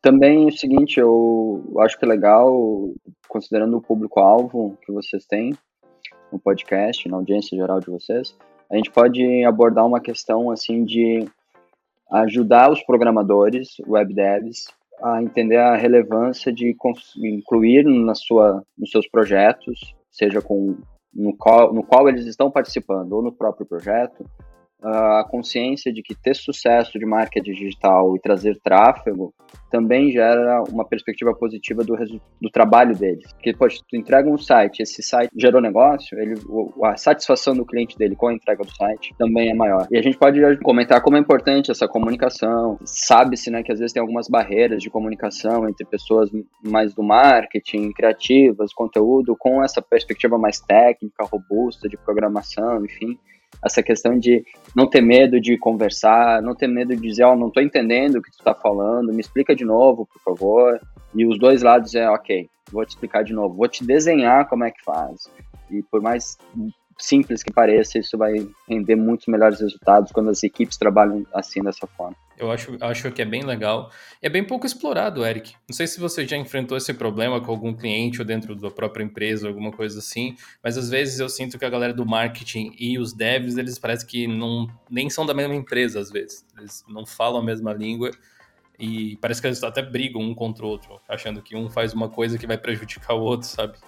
também o seguinte, eu acho que é legal, considerando o público-alvo que vocês têm no podcast, na audiência geral de vocês, a gente pode abordar uma questão assim de ajudar os programadores, web devs, a entender a relevância de incluir na sua, nos seus projetos, seja com no qual, no qual eles estão participando ou no próprio projeto, a consciência de que ter sucesso de marketing digital e trazer tráfego também gera uma perspectiva positiva do, do trabalho deles. Porque, poxa, tu entrega um site, esse site gerou negócio, ele, a satisfação do cliente dele com a entrega do site também é maior. E a gente pode comentar como é importante essa comunicação. Sabe-se, né, que às vezes tem algumas barreiras de comunicação entre pessoas mais do marketing, criativas, conteúdo, com essa perspectiva mais técnica, robusta, de programação, enfim essa questão de não ter medo de conversar, não ter medo de dizer, ó, oh, não tô entendendo o que tu tá falando, me explica de novo, por favor. E os dois lados é, ok, vou te explicar de novo, vou te desenhar como é que faz. E por mais simples que pareça, isso vai render muitos melhores resultados quando as equipes trabalham assim dessa forma. Eu acho, acho que é bem legal. É bem pouco explorado, Eric. Não sei se você já enfrentou esse problema com algum cliente ou dentro da própria empresa, alguma coisa assim, mas às vezes eu sinto que a galera do marketing e os devs, eles parecem que não, nem são da mesma empresa, às vezes. Eles não falam a mesma língua e parece que eles até brigam um contra o outro, achando que um faz uma coisa que vai prejudicar o outro, sabe?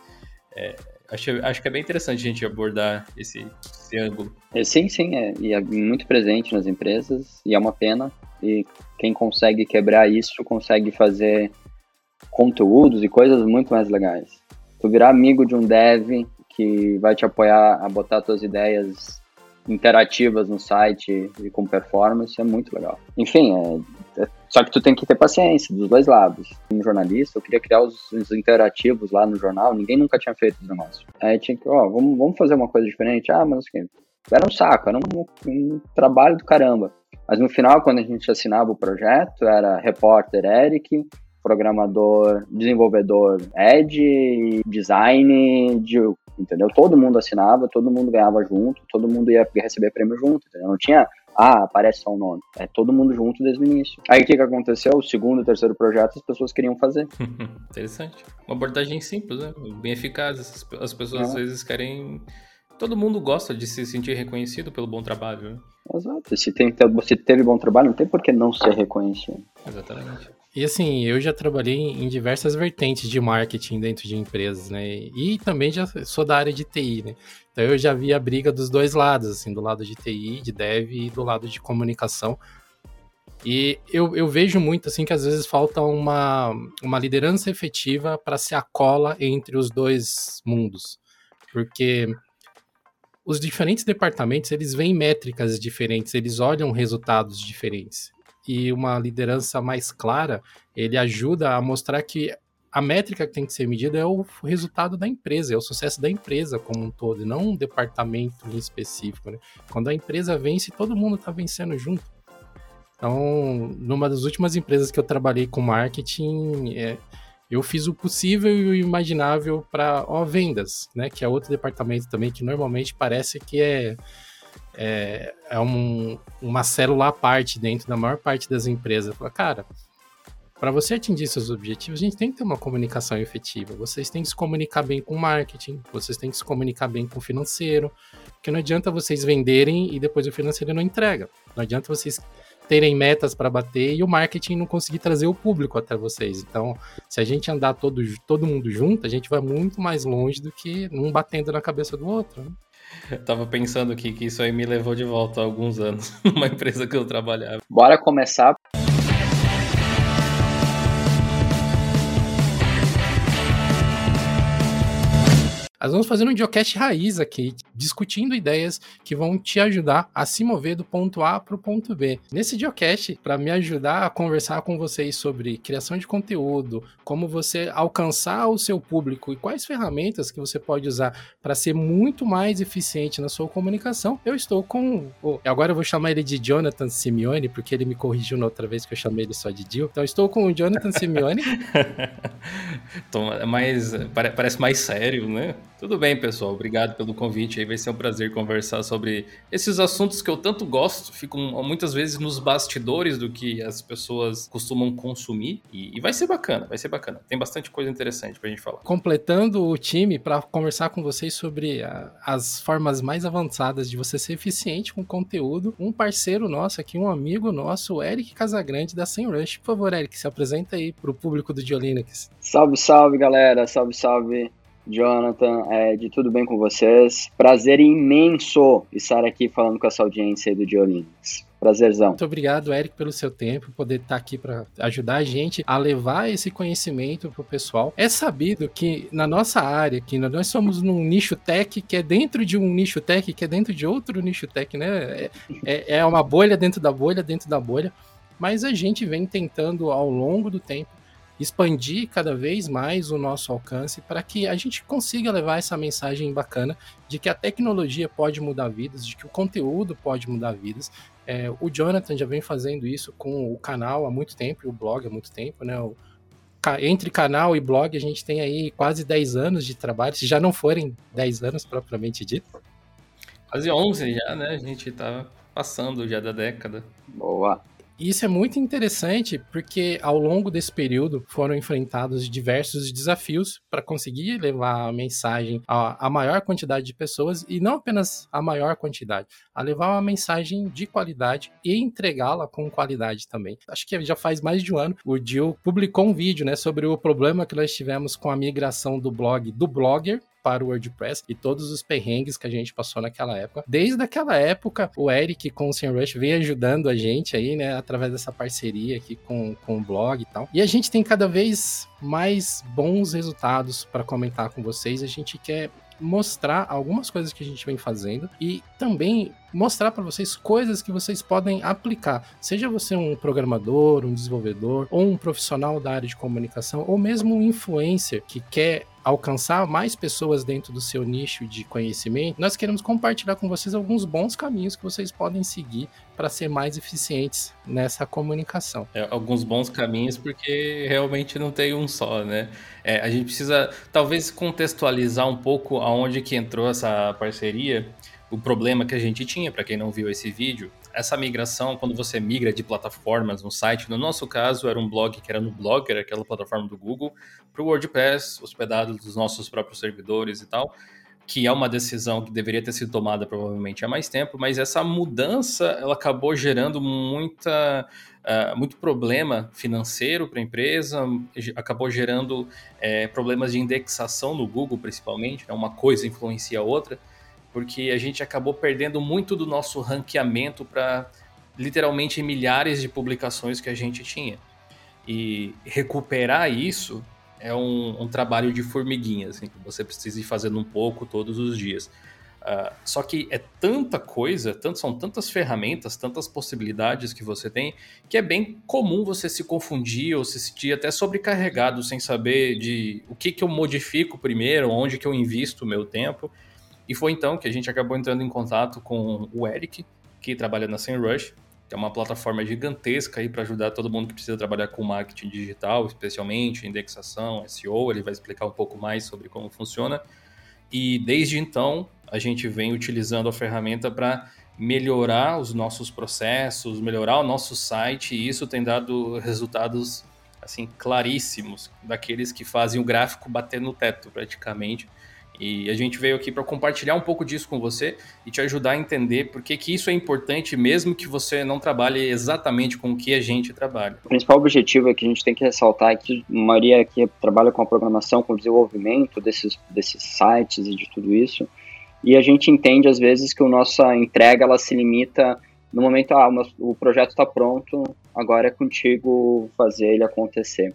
É, acho, acho que é bem interessante a gente abordar esse, esse ângulo. É, sim, sim, é, e é muito presente nas empresas, e é uma pena. E quem consegue quebrar isso consegue fazer conteúdos e coisas muito mais legais. Tu virar amigo de um dev que vai te apoiar a botar tuas ideias interativas no site e com performance é muito legal. Enfim, é, só que tu tem que ter paciência dos dois lados. Como jornalista, eu queria criar os, os interativos lá no jornal, ninguém nunca tinha feito esse negócio. Aí tinha que, ó, vamos, vamos fazer uma coisa diferente. Ah, mas assim, era um saco, era um, um trabalho do caramba. Mas no final, quando a gente assinava o projeto, era repórter Eric, programador, desenvolvedor Ed, design, entendeu? Todo mundo assinava, todo mundo ganhava junto, todo mundo ia receber prêmio junto, entendeu? Não tinha, ah, aparece só o nome. É todo mundo junto desde o início. Aí o que, que aconteceu? O segundo e terceiro projeto as pessoas queriam fazer. Interessante. Uma abordagem simples, né? Bem eficaz. As pessoas é. às vezes querem todo mundo gosta de se sentir reconhecido pelo bom trabalho, né? Exato. Se, tem, se teve bom trabalho, não tem por que não ser reconhecido. Exatamente. E assim, eu já trabalhei em diversas vertentes de marketing dentro de empresas, né? E também já sou da área de TI, né? Então eu já vi a briga dos dois lados, assim, do lado de TI, de dev e do lado de comunicação. E eu, eu vejo muito assim que às vezes falta uma, uma liderança efetiva para ser a cola entre os dois mundos. Porque os diferentes departamentos eles veem métricas diferentes, eles olham resultados diferentes. E uma liderança mais clara, ele ajuda a mostrar que a métrica que tem que ser medida é o resultado da empresa, é o sucesso da empresa como um todo, e não um departamento em específico. Né? Quando a empresa vence, todo mundo está vencendo junto. Então, numa das últimas empresas que eu trabalhei com marketing, é, eu fiz o possível e o imaginável para vendas, né? Que é outro departamento também que normalmente parece que é, é, é um, uma célula à parte dentro da maior parte das empresas. Fala, cara, para você atingir seus objetivos, a gente tem que ter uma comunicação efetiva. Vocês têm que se comunicar bem com o marketing, vocês têm que se comunicar bem com o financeiro, porque não adianta vocês venderem e depois o financeiro não entrega. Não adianta vocês terem metas para bater e o marketing não conseguir trazer o público até vocês. Então, se a gente andar todo, todo mundo junto, a gente vai muito mais longe do que um batendo na cabeça do outro. Né? Eu tava pensando aqui que isso aí me levou de volta há alguns anos, numa empresa que eu trabalhava. Bora começar Nós vamos fazer um geocast raiz aqui, discutindo ideias que vão te ajudar a se mover do ponto A para o ponto B. Nesse geocast, para me ajudar a conversar com vocês sobre criação de conteúdo, como você alcançar o seu público e quais ferramentas que você pode usar para ser muito mais eficiente na sua comunicação, eu estou com. Agora eu vou chamar ele de Jonathan Simeone, porque ele me corrigiu na outra vez que eu chamei ele só de Dio. Então, estou com o Jonathan Simeone. mais, parece mais sério, né? Tudo bem, pessoal. Obrigado pelo convite. Aí vai ser um prazer conversar sobre esses assuntos que eu tanto gosto. Ficam muitas vezes nos bastidores do que as pessoas costumam consumir. E, e vai ser bacana, vai ser bacana. Tem bastante coisa interessante pra gente falar. Completando o time para conversar com vocês sobre a, as formas mais avançadas de você ser eficiente com conteúdo, um parceiro nosso aqui, um amigo nosso, o Eric Casagrande da SEMrush. Por favor, Eric, se apresenta aí pro público do Geolinux. Salve, salve, galera. Salve, salve. Jonathan, é, de tudo bem com vocês? Prazer imenso estar aqui falando com essa audiência aí do Diolinux. Prazerzão. Muito obrigado, Eric, pelo seu tempo, poder estar aqui para ajudar a gente a levar esse conhecimento para o pessoal. É sabido que na nossa área, que nós somos num nicho tech que é dentro de um nicho tech, que é dentro de outro nicho tech, né? É, é, é uma bolha dentro da bolha, dentro da bolha. Mas a gente vem tentando ao longo do tempo expandir cada vez mais o nosso alcance para que a gente consiga levar essa mensagem bacana de que a tecnologia pode mudar vidas, de que o conteúdo pode mudar vidas. É, o Jonathan já vem fazendo isso com o canal há muito tempo, e o blog há muito tempo, né? O, entre canal e blog a gente tem aí quase 10 anos de trabalho, se já não forem 10 anos propriamente dito. Quase 11 já, né? A gente tá passando já da década. Boa. E isso é muito interessante porque ao longo desse período foram enfrentados diversos desafios para conseguir levar a mensagem a, a, maior quantidade de pessoas e não apenas a maior quantidade, a levar uma mensagem de qualidade e entregá-la com qualidade também. Acho que já faz mais de um ano o Dio publicou um vídeo né, sobre o problema que nós tivemos com a migração do blog do Blogger para o WordPress e todos os perrengues que a gente passou naquela época. Desde aquela época, o Eric com o SEMrush vem ajudando a gente aí, né, através dessa parceria aqui com, com o blog e tal. E a gente tem cada vez mais bons resultados para comentar com vocês. A gente quer mostrar algumas coisas que a gente vem fazendo e também mostrar para vocês coisas que vocês podem aplicar. Seja você um programador, um desenvolvedor ou um profissional da área de comunicação ou mesmo um influencer que quer alcançar mais pessoas dentro do seu nicho de conhecimento, nós queremos compartilhar com vocês alguns bons caminhos que vocês podem seguir para ser mais eficientes nessa comunicação. É, alguns bons caminhos, porque realmente não tem um só, né? É, a gente precisa talvez contextualizar um pouco aonde que entrou essa parceria o problema que a gente tinha, para quem não viu esse vídeo, essa migração, quando você migra de plataformas no site, no nosso caso era um blog que era no Blogger, aquela plataforma do Google, para o WordPress, hospedado dos nossos próprios servidores e tal, que é uma decisão que deveria ter sido tomada provavelmente há mais tempo, mas essa mudança ela acabou gerando muita, uh, muito problema financeiro para a empresa, acabou gerando é, problemas de indexação no Google principalmente, né? uma coisa influencia a outra, porque a gente acabou perdendo muito do nosso ranqueamento para literalmente milhares de publicações que a gente tinha. E recuperar isso é um, um trabalho de formiguinha, assim, que você precisa ir fazendo um pouco todos os dias. Uh, só que é tanta coisa, tanto, são tantas ferramentas, tantas possibilidades que você tem, que é bem comum você se confundir ou se sentir até sobrecarregado sem saber de o que, que eu modifico primeiro, onde que eu invisto o meu tempo. E foi então que a gente acabou entrando em contato com o Eric, que trabalha na SEMrush, que é uma plataforma gigantesca aí para ajudar todo mundo que precisa trabalhar com marketing digital, especialmente indexação, SEO. Ele vai explicar um pouco mais sobre como funciona. E desde então a gente vem utilizando a ferramenta para melhorar os nossos processos, melhorar o nosso site, e isso tem dado resultados assim claríssimos, daqueles que fazem o gráfico bater no teto praticamente. E a gente veio aqui para compartilhar um pouco disso com você e te ajudar a entender por que, que isso é importante, mesmo que você não trabalhe exatamente com o que a gente trabalha. O principal objetivo é que a gente tem que ressaltar é que a maioria aqui trabalha com a programação, com o desenvolvimento desses, desses sites e de tudo isso. E a gente entende, às vezes, que a nossa entrega ela se limita no momento, ah, o projeto está pronto, agora é contigo fazer ele acontecer.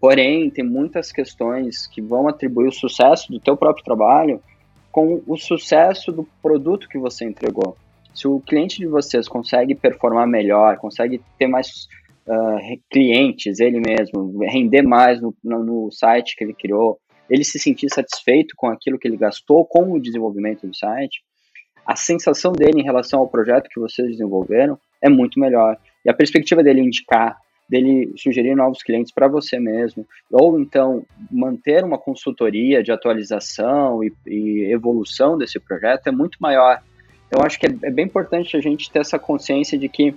Porém, tem muitas questões que vão atribuir o sucesso do teu próprio trabalho com o sucesso do produto que você entregou. Se o cliente de vocês consegue performar melhor, consegue ter mais uh, clientes, ele mesmo, render mais no, no, site que ele criou, ele se sentir satisfeito com aquilo que ele gastou com o desenvolvimento do site, a sensação dele em relação ao projeto que vocês desenvolveram é muito melhor. E a perspectiva dele indicar dele sugerir novos clientes para você mesmo, ou então manter uma consultoria de atualização e, e, evolução desse projeto é muito maior. Eu acho que é, é bem importante a gente ter essa consciência de que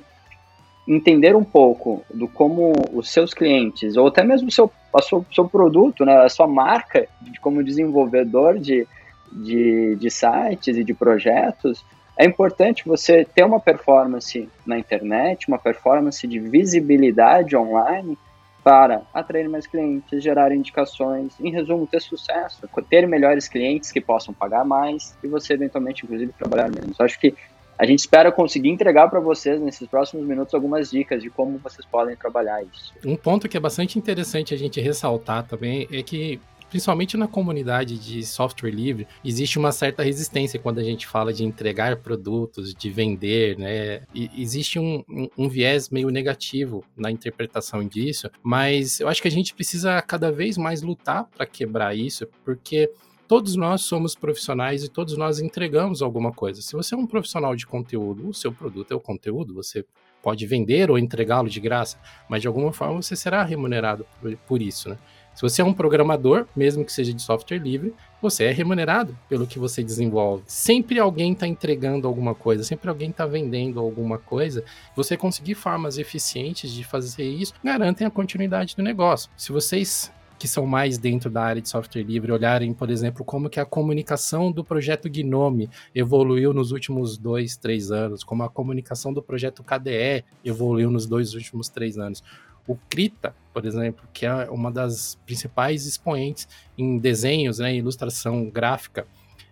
entender um pouco do como os seus clientes, ou até mesmo o seu, seu, seu produto, né, a sua marca como desenvolvedor de, de, de sites e de projetos, é importante você ter uma performance na internet, uma performance de visibilidade online para atrair mais clientes, gerar indicações, em resumo, ter sucesso, ter melhores clientes que possam pagar mais e você eventualmente, inclusive, trabalhar menos. Acho que a gente espera conseguir entregar para vocês nesses próximos minutos algumas dicas de como vocês podem trabalhar isso. Um ponto que é bastante interessante a gente ressaltar também é que principalmente na comunidade de software livre, existe uma certa resistência quando a gente fala de entregar produtos, de vender, né? E existe um, um, um, viés meio negativo na interpretação disso, mas eu acho que a gente precisa cada vez mais lutar para quebrar isso, porque todos nós somos profissionais e todos nós entregamos alguma coisa. Se você é um profissional de conteúdo, o seu produto é o conteúdo, você pode vender ou entregá-lo de graça, mas de alguma forma você será remunerado por, isso, né? Se você é um programador, mesmo que seja de software livre, você é remunerado pelo que você desenvolve. Sempre alguém está entregando alguma coisa, sempre alguém está vendendo alguma coisa. Você conseguir formas eficientes de fazer isso garantem a continuidade do negócio. Se vocês que são mais dentro da área de software livre olharem, por exemplo, como que a comunicação do projeto Gnome evoluiu nos últimos dois, três anos, como a comunicação do projeto KDE evoluiu nos dois últimos três anos. O Krita, por exemplo, que é uma das principais expoentes em desenhos, né, ilustração gráfica,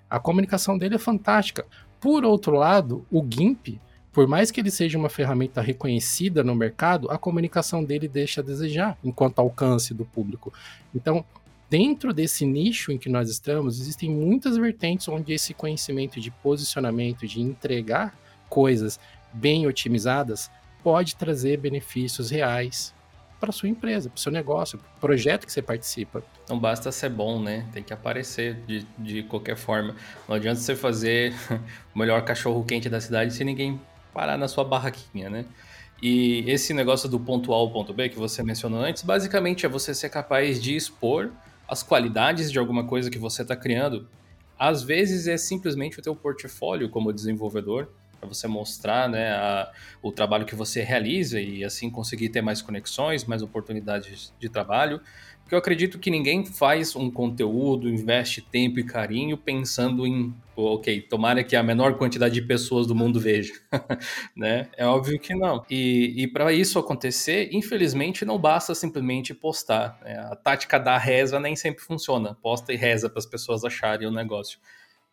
a comunicação dele é fantástica. Por outro lado, o GIMP por mais que ele seja uma ferramenta reconhecida no mercado, a comunicação dele deixa a desejar enquanto alcance do público. Então, dentro desse nicho em que nós estamos, existem muitas vertentes onde esse conhecimento de posicionamento, de entregar coisas bem otimizadas, pode trazer benefícios reais para sua empresa, para o seu negócio, para o projeto que você participa. Não basta ser bom, né? Tem que aparecer de, de qualquer forma. Não adianta você fazer o melhor cachorro quente da cidade se ninguém parar na sua barraquinha, né? E esse negócio do ponto A ao ponto B que você mencionou antes, basicamente é você ser capaz de expor as qualidades de alguma coisa que você está criando. Às vezes é simplesmente o teu portfólio como desenvolvedor, para você mostrar né, a, o trabalho que você realiza e assim conseguir ter mais conexões, mais oportunidades de trabalho. Porque eu acredito que ninguém faz um conteúdo, investe tempo e carinho pensando em, ok, tomara que a menor quantidade de pessoas do mundo veja. né? É óbvio que não. E, e para isso acontecer, infelizmente, não basta simplesmente postar. Né? A tática da reza nem sempre funciona. Posta e reza para as pessoas acharem o negócio.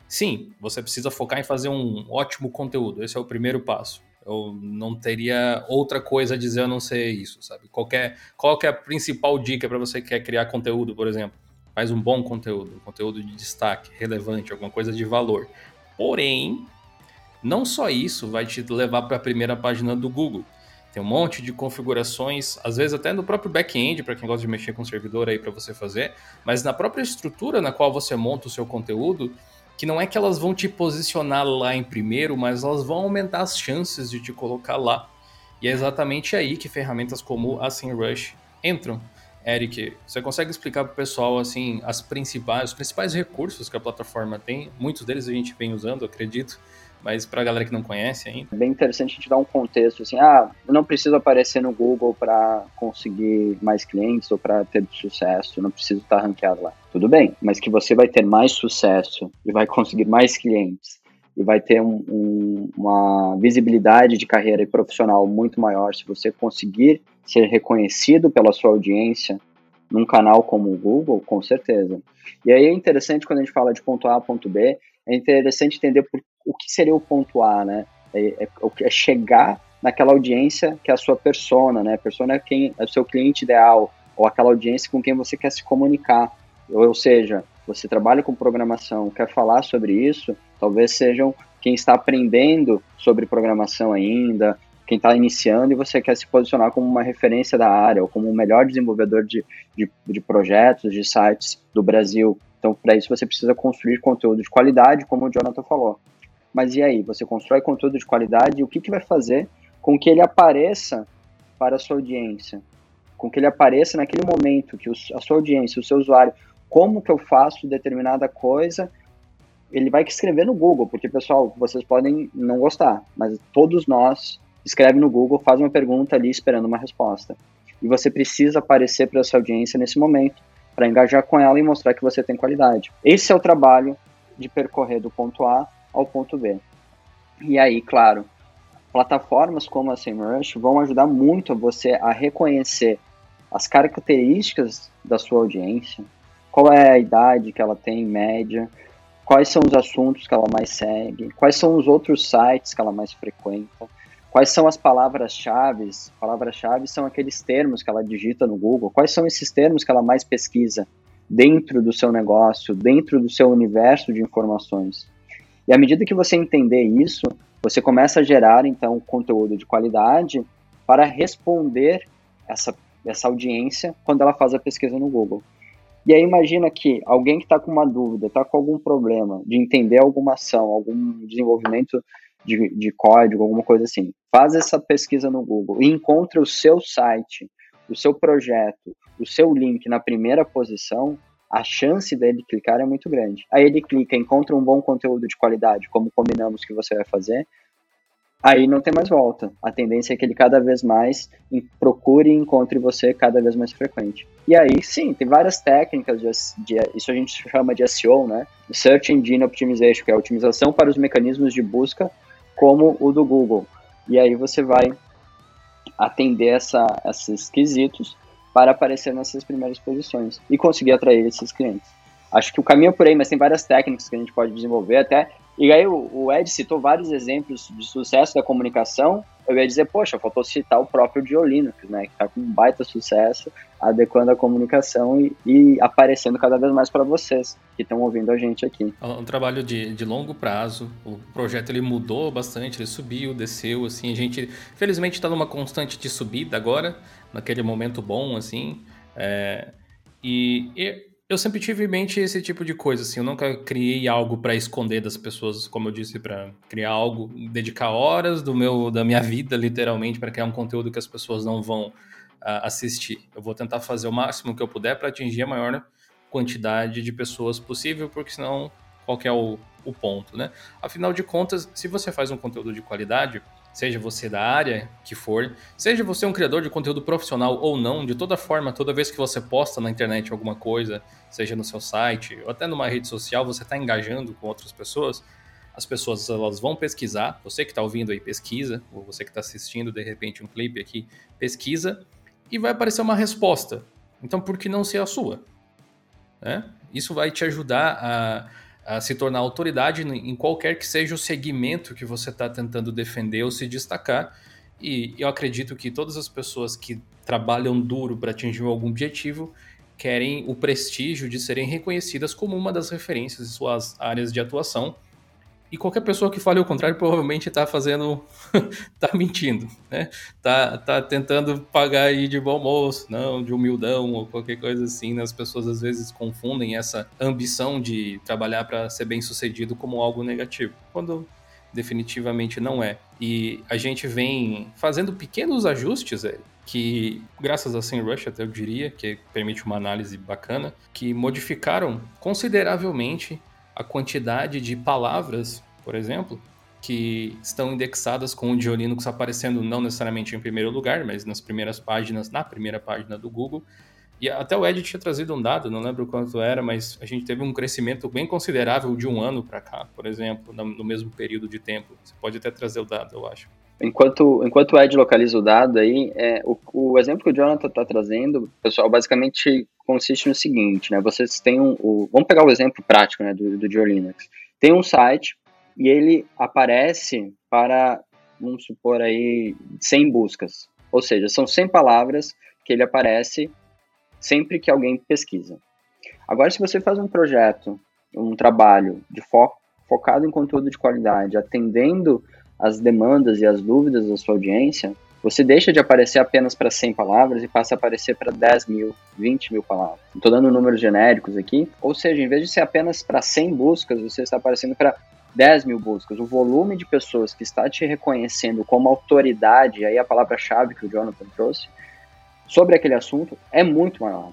Sim, você precisa focar em fazer um ótimo conteúdo. Esse é o primeiro passo. Eu não teria outra coisa a dizer a não ser isso, sabe? Qualquer, qual que é a principal dica para você que quer criar conteúdo, por exemplo? Faz um bom conteúdo, conteúdo de destaque, relevante, alguma coisa de valor. Porém, não só isso vai te levar para a primeira página do Google. Tem um monte de configurações, às vezes até no próprio back-end, para quem gosta de mexer com servidor aí para você fazer, mas na própria estrutura na qual você monta o seu conteúdo, que não é que elas vão te posicionar lá em primeiro, mas elas vão aumentar as chances de te colocar lá. E é exatamente aí que ferramentas como a SEMrush entram. Eric, você consegue explicar para o pessoal assim as principais, os principais recursos que a plataforma tem? Muitos deles a gente vem usando, acredito, mas para a galera que não conhece ainda. É bem interessante a gente dar um contexto assim, ah, eu não preciso aparecer no Google para conseguir mais clientes ou para ter sucesso, não preciso estar ranqueado lá. Tudo bem, mas que você vai ter mais sucesso e vai conseguir mais clientes e vai ter um, um, uma visibilidade de carreira e profissional muito maior se você conseguir ser reconhecido pela sua audiência num canal como o Google, com certeza. E aí é interessante quando a gente fala de ponto A, ponto B, é interessante entender por, o que seria o ponto A, né? É, é, é, chegar naquela audiência que é a sua persona, né? Persona é quem é o seu cliente ideal, ou aquela audiência com quem você quer se comunicar. Ou, ou seja, você trabalha com programação, quer falar sobre isso, talvez sejam quem está aprendendo sobre programação ainda, quem está iniciando e você quer se posicionar como uma referência da área ou como o melhor desenvolvedor de, de, de projetos, de sites do Brasil. Então, para isso, você precisa construir conteúdo de qualidade, como o Jonathan falou. Mas e aí? Você constrói conteúdo de qualidade e o que, que vai fazer com que ele apareça para a sua audiência? com que ele apareça naquele momento, que a sua audiência, o seu usuário, como que eu faço determinada coisa, ele vai escrever no Google, porque, pessoal, vocês podem não gostar, mas todos nós escreve no Google, faz uma pergunta ali esperando uma resposta. E você precisa aparecer para essa audiência nesse momento, para engajar com ela e mostrar que você tem qualidade. Esse é o trabalho de percorrer do ponto A ao ponto B. E aí, claro, plataformas como a SEMrush vão ajudar muito você a reconhecer as características da sua audiência, qual é a idade que ela tem média, quais são os assuntos que ela mais segue, quais são os outros sites que ela mais frequenta, quais são as palavras-chave. Palavras-chave são aqueles termos que ela digita no Google, quais são esses termos que ela mais pesquisa dentro do seu negócio, dentro do seu universo de informações. E à medida que você entender isso, você começa a gerar então conteúdo de qualidade para responder essa, essa audiência quando ela faz a pesquisa no Google. E aí imagina que alguém que está com uma dúvida, está com algum problema de entender alguma ação, algum desenvolvimento de, de código, alguma coisa assim, faz essa pesquisa no Google e encontra o seu site, o seu projeto, o seu link na primeira posição, a chance dele clicar é muito grande. Aí ele clica, encontra um bom conteúdo de qualidade, como combinamos que você vai fazer, aí não tem mais volta. A tendência é que ele cada vez mais procure e encontre você cada vez mais frequente. E aí, sim, tem várias técnicas, de, de, isso a gente chama de SEO, né? Search Engine Optimization, que é a otimização para os mecanismos de busca, como o do Google. E aí você vai atender essa, esses quesitos para aparecer nessas primeiras posições e conseguir atrair esses clientes. Acho que o caminho é por aí, mas tem várias técnicas que a gente pode desenvolver até. E aí o, Ed citou vários exemplos de sucesso da comunicação. Eu ia dizer, poxa, faltou citar o próprio Diolino, né, que está com um baita sucesso, adequando a comunicação e, e aparecendo cada vez mais para vocês que estão ouvindo a gente aqui. É um trabalho de, de longo prazo. O projeto ele mudou bastante, ele subiu, desceu, assim. A gente, felizmente, está numa constante de subida agora, naquele momento bom, assim. É, e, e eu sempre tive em mente esse tipo de coisa, assim, eu nunca criei algo para esconder das pessoas, como eu disse, para criar algo, dedicar horas do meu, da minha vida, literalmente, para criar um conteúdo que as pessoas não vão uh, assistir. Eu vou tentar fazer o máximo que eu puder para atingir a maior quantidade de pessoas possível, porque senão qual é o, o ponto, né? Afinal de contas, se você faz um conteúdo de qualidade, seja você da área que for, seja você um criador de conteúdo profissional ou não, de toda forma, toda vez que você posta na internet alguma coisa, seja no seu site ou até numa rede social, você está engajando com outras pessoas, as pessoas elas vão pesquisar, você que está ouvindo aí pesquisa, ou você que está assistindo de repente um clipe aqui, pesquisa, e vai aparecer uma resposta. Então por que não ser a sua? Né? Isso vai te ajudar a a se tornar autoridade em qualquer que seja o segmento que você está tentando defender ou se destacar. E eu acredito que todas as pessoas que trabalham duro para atingir algum objetivo querem o prestígio de serem reconhecidas como uma das referências em suas áreas de atuação e qualquer pessoa que fale o contrário provavelmente está fazendo, está mentindo, né? Tá, tá tentando pagar aí de bom moço, não, de humildão ou qualquer coisa assim. Né? As pessoas às vezes confundem essa ambição de trabalhar para ser bem sucedido como algo negativo, quando definitivamente não é. E a gente vem fazendo pequenos ajustes é, que, graças a SEMrush, até eu diria, que permite uma análise bacana, que modificaram consideravelmente a quantidade de palavras, por exemplo, que estão indexadas com o Diolinux aparecendo não necessariamente em primeiro lugar, mas nas primeiras páginas, na primeira página do Google. E até o Ed tinha trazido um dado, não lembro quanto era, mas a gente teve um crescimento bem considerável de um ano para cá, por exemplo, no mesmo período de tempo. Você pode até trazer o dado, eu acho. Enquanto, enquanto o Ed localiza o dado aí, é, o, o exemplo que o Jonathan está trazendo, pessoal, basicamente consiste no seguinte, né? Vocês têm um, o, vamos pegar o exemplo prático, né, do, do Linux. Tem um site e ele aparece para, vamos supor aí, 100 buscas. Ou seja, são 100 palavras que ele aparece sempre que alguém pesquisa. Agora, se você faz um projeto, um trabalho de foco, focado em conteúdo de qualidade, atendendo as demandas e as dúvidas da sua audiência, você deixa de aparecer apenas para 100 palavras e passa a aparecer para 10 mil, 20 mil palavras. Estou dando números genéricos aqui. Ou seja, em vez de ser apenas para 100 buscas, você está aparecendo para 10 mil buscas. O volume de pessoas que está te reconhecendo como autoridade, aí a palavra-chave que o Jonathan trouxe, sobre aquele assunto é muito maior.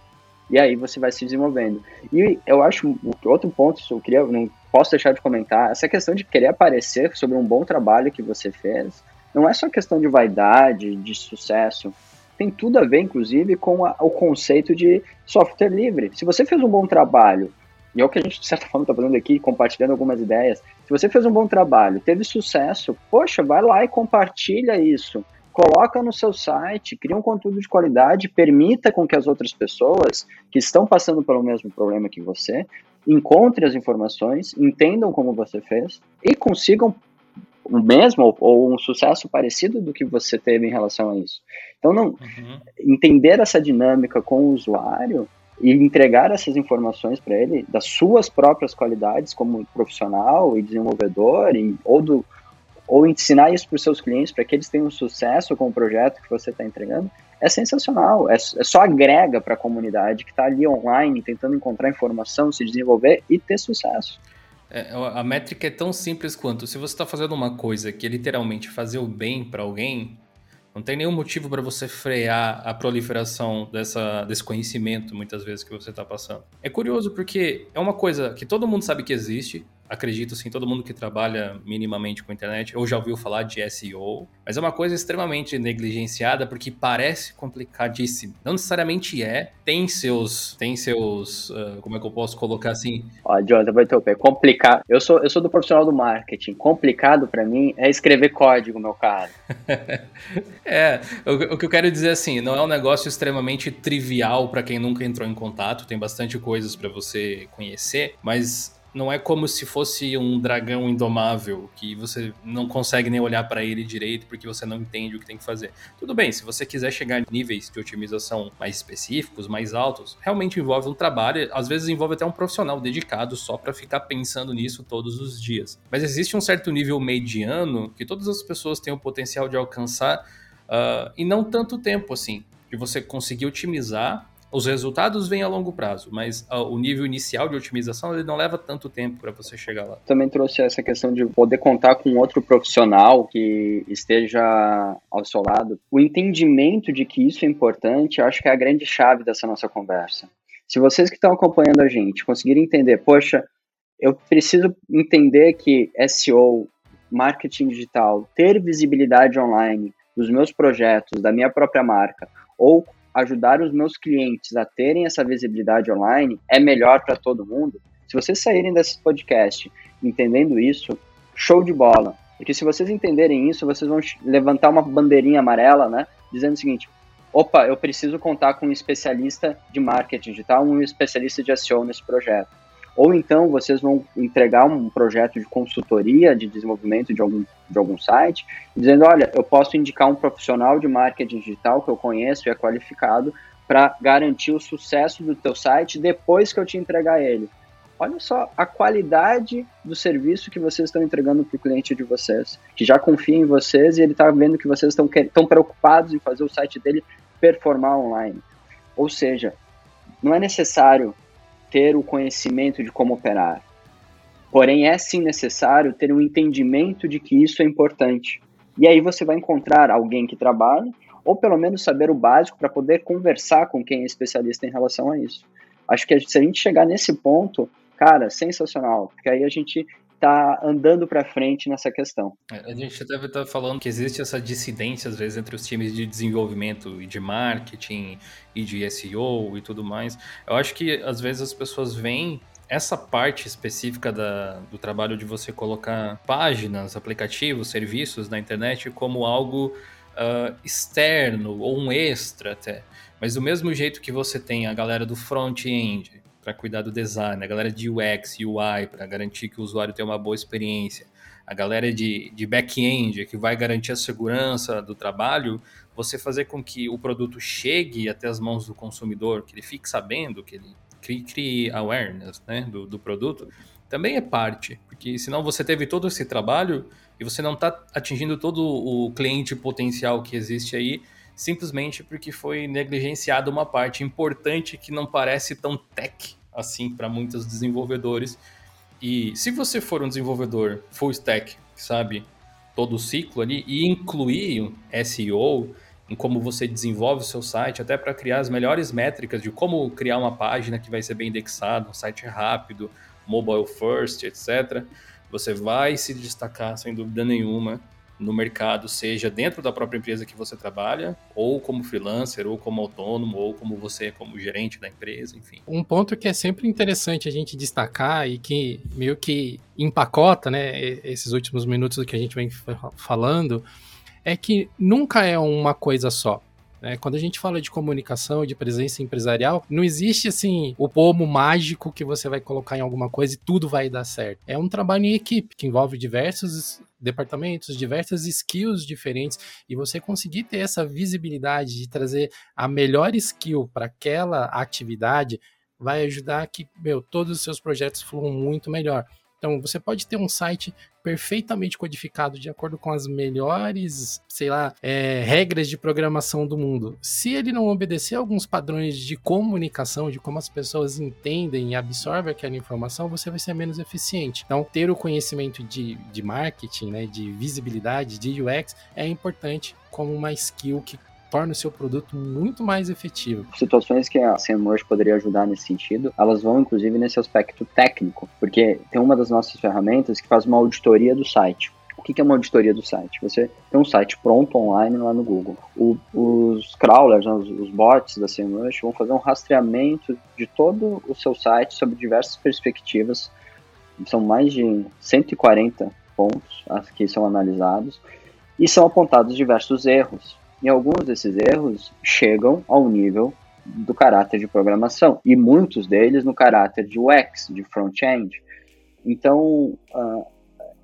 E aí você vai se desenvolvendo. E eu acho outro ponto, eu queria, não posso deixar de comentar, essa questão de querer aparecer sobre um bom trabalho que você fez, não é só questão de vaidade, de sucesso. Tem tudo a ver, inclusive, com a, o conceito de software livre. Se você fez um bom trabalho, e é o que a gente, de certa forma, está fazendo aqui, compartilhando algumas ideias. Se você fez um bom trabalho, teve sucesso, poxa, vai lá e compartilha isso coloca no seu site, cria um conteúdo de qualidade, permita com que as outras pessoas que estão passando pelo mesmo problema que você encontrem as informações, entendam como você fez e consigam o mesmo ou um sucesso parecido do que você teve em relação a isso. Então, não uhum. entender essa dinâmica com o usuário e entregar essas informações para ele das suas próprias qualidades como profissional e desenvolvedor e, ou do ou ensinar isso para os seus clientes para que eles tenham sucesso com o projeto que você está entregando, é sensacional. É, é só agrega para a comunidade que está ali online, tentando encontrar informação, se desenvolver e ter sucesso. É, a métrica é tão simples quanto se você está fazendo uma coisa que é literalmente fazer o bem para alguém, não tem nenhum motivo para você frear a proliferação dessa, desse conhecimento, muitas vezes, que você está passando. É curioso porque é uma coisa que todo mundo sabe que existe, acredito assim, todo mundo que trabalha minimamente com internet ou já ouviu falar de SEO, mas é uma coisa extremamente negligenciada porque parece complicadíssimo. Não necessariamente é, tem seus, tem seus, uh, como é que eu posso colocar assim? Ó, Jonathan, vou interromper. Complicado. Eu sou, eu sou do profissional do marketing. Complicado para mim é escrever código, meu cara. é, o, o que eu quero dizer assim, não é um negócio extremamente trivial para quem nunca entrou em contato, tem bastante coisas para você conhecer, mas não é como se fosse um dragão indomável que você não consegue nem olhar para ele direito porque você não entende o que tem que fazer. Tudo bem, se você quiser chegar em níveis de otimização mais específicos, mais altos, realmente envolve um trabalho, às vezes envolve até um profissional dedicado só para ficar pensando nisso todos os dias. Mas existe um certo nível mediano que todas as pessoas têm o potencial de alcançar uh, e não tanto tempo assim, de você conseguir otimizar os resultados vêm a longo prazo, mas uh, o nível inicial de otimização ele não leva tanto tempo para você chegar lá. Também trouxe essa questão de poder contar com outro profissional que esteja ao seu lado. O entendimento de que isso é importante, acho que é a grande chave dessa nossa conversa. Se vocês que estão acompanhando a gente conseguirem entender, poxa, eu preciso entender que SEO, marketing digital, ter visibilidade online dos meus projetos, da minha própria marca, ou ajudar os meus clientes a terem essa visibilidade online é melhor para todo mundo, se vocês saírem desse podcast entendendo isso, show de bola. Porque se vocês entenderem isso, vocês vão levantar uma bandeirinha amarela, né? Dizendo o seguinte: opa, eu preciso contar com um especialista de marketing digital, um especialista de SEO nesse projeto. Ou então vocês vão entregar um projeto de consultoria de desenvolvimento de algum, de algum site, dizendo, olha, eu posso indicar um profissional de marketing digital que eu conheço e é qualificado para garantir o sucesso do teu site depois que eu te entregar ele. Olha só a qualidade do serviço que vocês estão entregando para o cliente de vocês, que já confia em vocês e ele está vendo que vocês estão tão preocupados em fazer o site dele performar online. Ou seja, não é necessário ter o conhecimento de como operar. Porém, é sim necessário ter um entendimento de que isso é importante. E aí você vai encontrar alguém que trabalhe, ou pelo menos saber o básico para poder conversar com quem é especialista em relação a isso. Acho que se a gente chegar nesse ponto, cara, sensacional, porque aí a gente está andando para frente nessa questão. É, a gente deve estar falando que existe essa dissidência às vezes entre os times de desenvolvimento e de marketing e de SEO e tudo mais. Eu acho que às vezes as pessoas veem essa parte específica da, do trabalho de você colocar páginas, aplicativos, serviços na internet como algo uh, externo ou um extra até. Mas do mesmo jeito que você tem a galera do front-end, para cuidar do design, a galera de UX, UI, para garantir que o usuário tenha uma boa experiência, a galera de, de back-end, que vai garantir a segurança do trabalho, você fazer com que o produto chegue até as mãos do consumidor, que ele fique sabendo, que ele crie, crie awareness né, do, do produto, também é parte, porque senão você teve todo esse trabalho e você não está atingindo todo o cliente potencial que existe aí simplesmente porque foi negligenciada uma parte importante que não parece tão tech assim para muitos desenvolvedores. E se você for um desenvolvedor full stack, sabe todo o ciclo ali, e incluir SEO em como você desenvolve o seu site, até para criar as melhores métricas de como criar uma página que vai ser bem indexada, um site rápido, mobile first, etc. Você vai se destacar sem dúvida nenhuma no mercado, seja dentro da própria empresa que você trabalha, ou como freelancer, ou como autônomo, ou como você como gerente da empresa, enfim. Um ponto que é sempre interessante a gente destacar e que meio que empacota, né, esses últimos minutos que a gente vem falando, é que nunca é uma coisa só. Né? Quando a gente fala de comunicação e de presença empresarial, não existe assim o pomo mágico que você vai colocar em alguma coisa e tudo vai dar certo. É um trabalho em equipe que envolve diversos departamentos, diversas skills diferentes e você conseguir ter essa visibilidade de trazer a melhor skill para aquela atividade vai ajudar que, meu, todos os seus projetos fluam muito melhor. Então, você pode ter um site perfeitamente codificado de acordo com as melhores, sei lá, é, regras de programação do mundo. Se ele não obedecer alguns padrões de comunicação, de como as pessoas entendem e absorvem aquela informação, você vai ser menos eficiente. Então, ter o conhecimento de, de marketing, né, de visibilidade, de UX, é importante como uma skill que torna o seu produto muito mais efetivo. Situações que a SEMrush poderia ajudar nesse sentido, elas vão inclusive nesse aspecto técnico, porque tem uma das nossas ferramentas que faz uma auditoria do site. O que é uma auditoria do site? Você tem um site pronto online lá no Google. O, os crawlers, né, os, os, bots da SEMrush vão fazer um rastreamento de todo o seu site sobre diversas perspectivas. São mais de 140 pontos que são analisados e são apontados diversos erros e alguns desses erros chegam ao nível do caráter de programação, e muitos deles no caráter de UX, de front-end. Então, uh,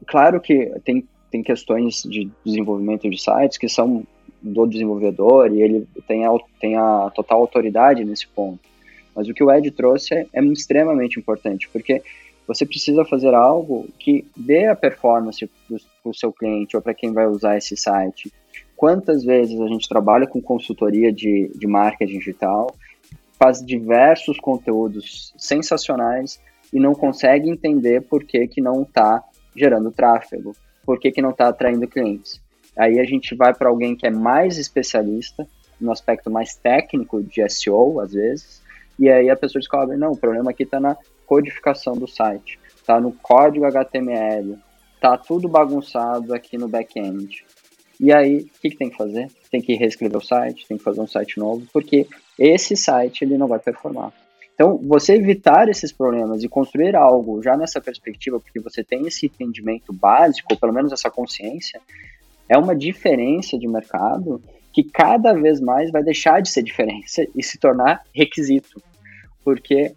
claro que tem, tem questões de desenvolvimento de sites que são do desenvolvedor e ele tem a, tem a total autoridade nesse ponto. Mas o que o Ed trouxe é, é extremamente importante, porque você precisa fazer algo que dê a performance para o seu cliente ou para quem vai usar esse site, quantas vezes a gente trabalha com consultoria de, de marketing digital, faz diversos conteúdos sensacionais e não consegue entender por que, que não está gerando tráfego, por que, que não está atraindo clientes. Aí a gente vai para alguém que é mais especialista, no aspecto mais técnico de SEO, às vezes, e aí a pessoa descobre, não, o problema aqui está na codificação do site, está no código HTML, está tudo bagunçado aqui no back-end. E aí, o que, que, tem que fazer? Tem que reescrever o site, tem que fazer um site novo, porque esse site ele não vai performar. Então, você evitar esses problemas e construir algo já nessa perspectiva, porque você tem esse entendimento básico, ou pelo menos essa consciência, é uma diferença de mercado que cada vez mais vai deixar de ser diferença e se tornar requisito. Porque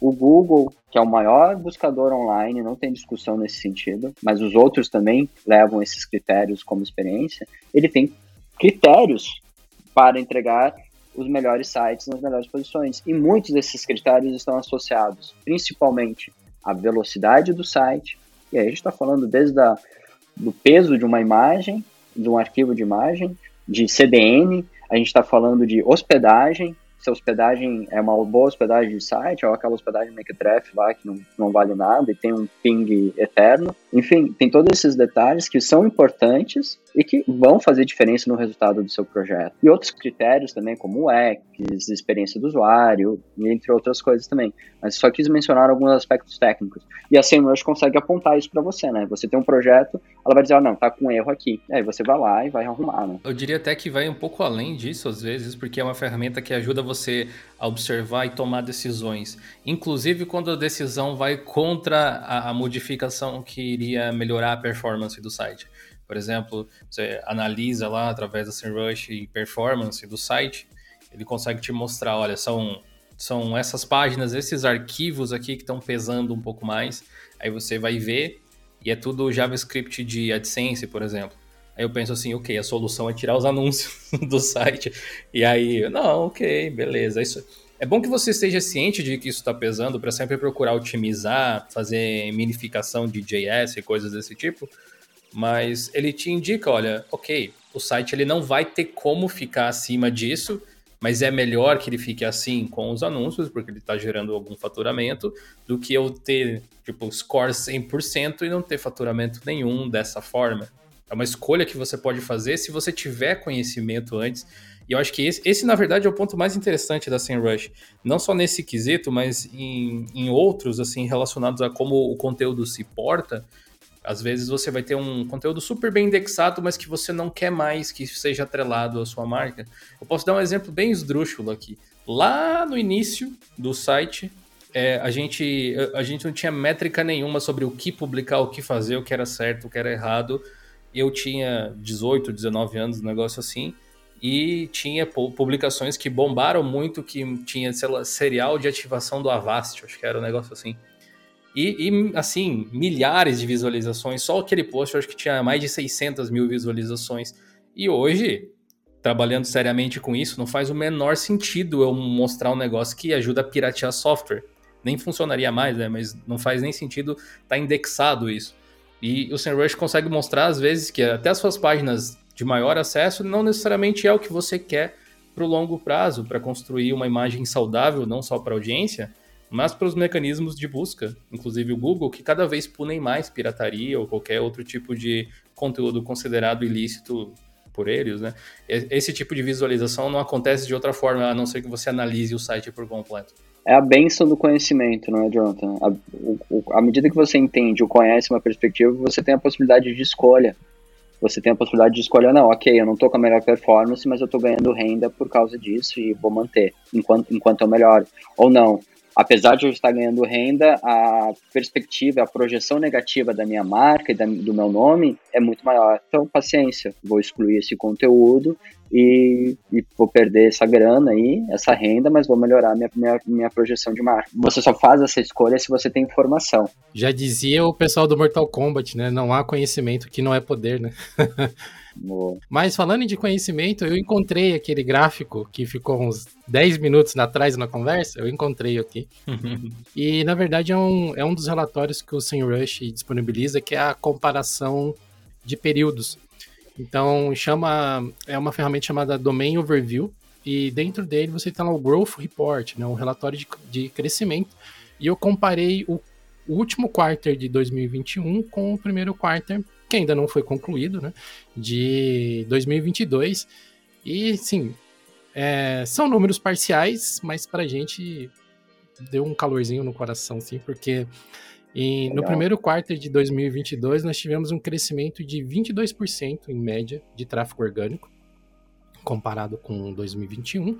o Google, que é o maior buscador online, não tem discussão nesse sentido, mas os outros também levam esses critérios como experiência. Ele tem critérios para entregar os melhores sites nas melhores posições. E muitos desses critérios estão associados principalmente à velocidade do site. E aí a gente está falando desde a, do peso de uma imagem, de um arquivo de imagem, de CDN, a gente está falando de hospedagem, se a hospedagem é uma boa hospedagem de site, ou aquela hospedagem Mequetrefe lá que não, não vale nada e tem um ping eterno. Enfim, tem todos esses detalhes que são importantes e que vão fazer diferença no resultado do seu projeto. E outros critérios também, como o UX, experiência do usuário, entre outras coisas também. Mas só quis mencionar alguns aspectos técnicos. E a SEMrush consegue apontar isso para você, né? Você tem um projeto, ela vai dizer, ah, não, tá com um erro aqui. Aí você vai lá e vai arrumar, né? Eu diria até que vai um pouco além disso, às vezes, porque é uma ferramenta que ajuda você a observar e tomar decisões. Inclusive quando a decisão vai contra a, a modificação que iria melhorar a performance do site. Por exemplo, você analisa lá através da SEMrush e performance do site, ele consegue te mostrar, olha, são, são essas páginas, esses arquivos aqui que estão pesando um pouco mais. Aí você vai ver e é tudo JavaScript de AdSense, por exemplo. Aí eu penso assim, ok, a solução é tirar os anúncios do site. E aí, não, ok, beleza. Isso é bom que você esteja ciente de que isso está pesando para sempre procurar otimizar, fazer minificação de JS e coisas desse tipo, mas ele te indica, olha, ok, o site ele não vai ter como ficar acima disso, mas é melhor que ele fique assim com os anúncios, porque ele está gerando algum faturamento, do que eu ter, tipo, score 100% e não ter faturamento nenhum dessa forma. É uma escolha que você pode fazer se você tiver conhecimento antes. E eu acho que esse, esse na verdade, é o ponto mais interessante da SEMrush. Não só nesse quesito, mas em, em outros, assim, relacionados a como o conteúdo se porta. Às vezes você vai ter um conteúdo super bem indexado, mas que você não quer mais que seja atrelado à sua marca. Eu posso dar um exemplo bem esdrúxulo aqui. Lá no início do site, é, a, gente, a gente não tinha métrica nenhuma sobre o que publicar, o que fazer, o que era certo, o que era errado. Eu tinha 18, 19 anos, um negócio assim, e tinha publicações que bombaram muito, que tinha, sei lá, serial de ativação do Avast, acho que era um negócio assim. E, e, assim, milhares de visualizações. Só aquele post eu acho que tinha mais de 600 mil visualizações. E hoje, trabalhando seriamente com isso, não faz o menor sentido eu mostrar um negócio que ajuda a piratear software. Nem funcionaria mais, né? Mas não faz nem sentido estar tá indexado isso. E o SEMrush consegue mostrar, às vezes, que até as suas páginas de maior acesso não necessariamente é o que você quer para o longo prazo, para construir uma imagem saudável, não só para a audiência, mas para os mecanismos de busca, inclusive o Google, que cada vez punem mais pirataria ou qualquer outro tipo de conteúdo considerado ilícito por eles, né? Esse tipo de visualização não acontece de outra forma, a não ser que você analise o site por completo. É a benção do conhecimento, não é, Jonathan? À medida que você entende ou conhece uma perspectiva, você tem a possibilidade de escolha. Você tem a possibilidade de escolher, não, ok, eu não estou com a melhor performance, mas eu estou ganhando renda por causa disso e vou manter enquanto, enquanto eu melhoro. Ou não, apesar de eu estar ganhando renda, a perspectiva, a projeção negativa da minha marca e da, do meu nome é muito maior. Então, paciência, vou excluir esse conteúdo e, e, vou perder essa grana aí, essa renda, mas vou melhorar minha, minha, minha projeção de marca. Você só faz essa escolha se você tem informação. Já dizia o pessoal do Mortal Kombat, né? Não há conhecimento que não é poder, né? Boa. Mas falando de conhecimento, eu encontrei aquele gráfico que ficou uns 10 minutos atrás na conversa, eu encontrei aqui. e na verdade é um, é um dos relatórios que o SEMrush disponibiliza, que é a comparação de períodos. Então chama é uma ferramenta chamada Domain Overview e dentro dele você tem lá o Growth Report, né, um relatório de, de crescimento. E eu comparei o, o último quarter de 2021 com o primeiro quarter que ainda não foi concluído, né, de 2022. E, sim, é, são números parciais, mas para a gente deu um calorzinho no coração, sim, porque em, no primeiro quarto de 2022 nós tivemos um crescimento de 22% em média de tráfego orgânico, comparado com 2021,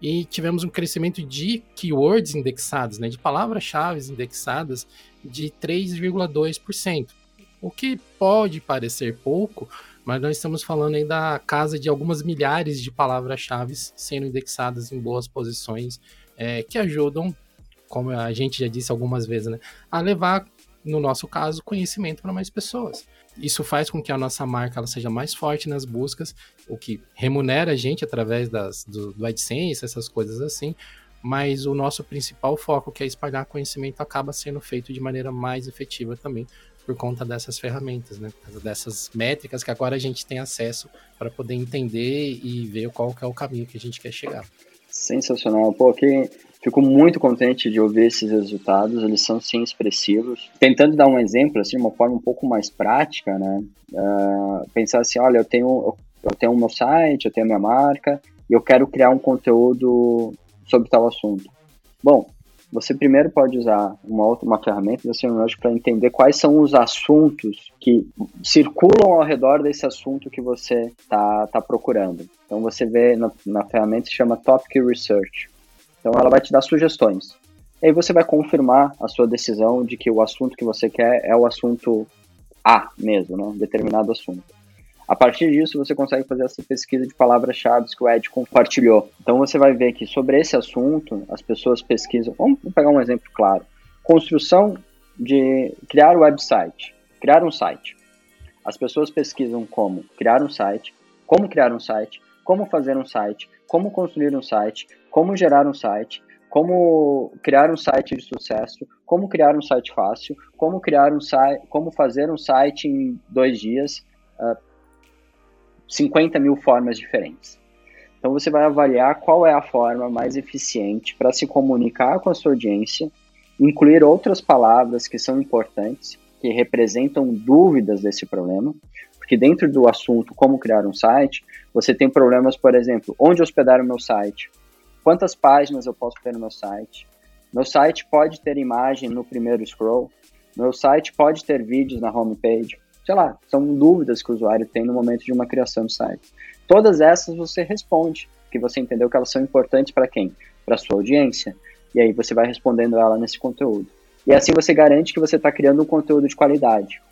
e tivemos um crescimento de keywords indexados, né, de palavras-chave indexadas, de 3,2% o que pode parecer pouco, mas nós estamos falando aí da casa de algumas milhares de palavras-chave sendo indexadas em boas posições, é, que ajudam, como a gente já disse algumas vezes, né, a levar, no nosso caso, conhecimento para mais pessoas. Isso faz com que a nossa marca ela seja mais forte nas buscas, o que remunera a gente através das, do, do AdSense, essas coisas assim, mas o nosso principal foco, que é espalhar conhecimento, acaba sendo feito de maneira mais efetiva também, por conta dessas ferramentas, né? Dessas métricas que agora a gente tem acesso para poder entender e ver qual que é o caminho que a gente quer chegar. Sensacional. Pô, aqui fico muito contente de ouvir esses resultados, eles são sim expressivos. Tentando dar um exemplo, assim, de uma forma um pouco mais prática, né? Uh, pensar assim, olha, eu tenho, eu tenho o meu site, eu tenho a minha marca, e eu quero criar um conteúdo sobre tal assunto. Bom, você primeiro pode usar uma outra uma ferramenta da SEMrush para entender quais são os assuntos que circulam ao redor desse assunto que você está tá procurando. Então você vê na, na ferramenta se chama Topic Research. Então ela vai te dar sugestões. E aí você vai confirmar a sua decisão de que o assunto que você quer é o assunto A mesmo, né? um determinado assunto. A partir disso, você consegue fazer essa pesquisa de palavras-chave que o Ed compartilhou. Então, você vai ver que sobre esse assunto, as pessoas pesquisam. Vamos pegar um exemplo claro: construção de criar um website, criar um site. As pessoas pesquisam como criar um site, como criar um site, como fazer um site, como construir um site, como gerar um site, como criar um site de sucesso, como criar um site fácil, como criar um site, como fazer um site em dois dias. Uh, 50 mil formas diferentes. Então você vai avaliar qual é a forma mais eficiente para se comunicar com a sua audiência, incluir outras palavras que são importantes que representam dúvidas desse problema, porque dentro do assunto como criar um site, você tem problemas, por exemplo, onde hospedar o meu site, quantas páginas eu posso ter no meu site, meu site pode ter imagem no primeiro scroll, meu site pode ter vídeos na homepage, sei lá, são dúvidas que o usuário tem no momento de uma criação de site. Todas essas você responde, porque você entendeu que elas são importantes para quem? Para sua audiência. E aí você vai respondendo ela nesse conteúdo. E assim você garante que você está criando um conteúdo de qualidade.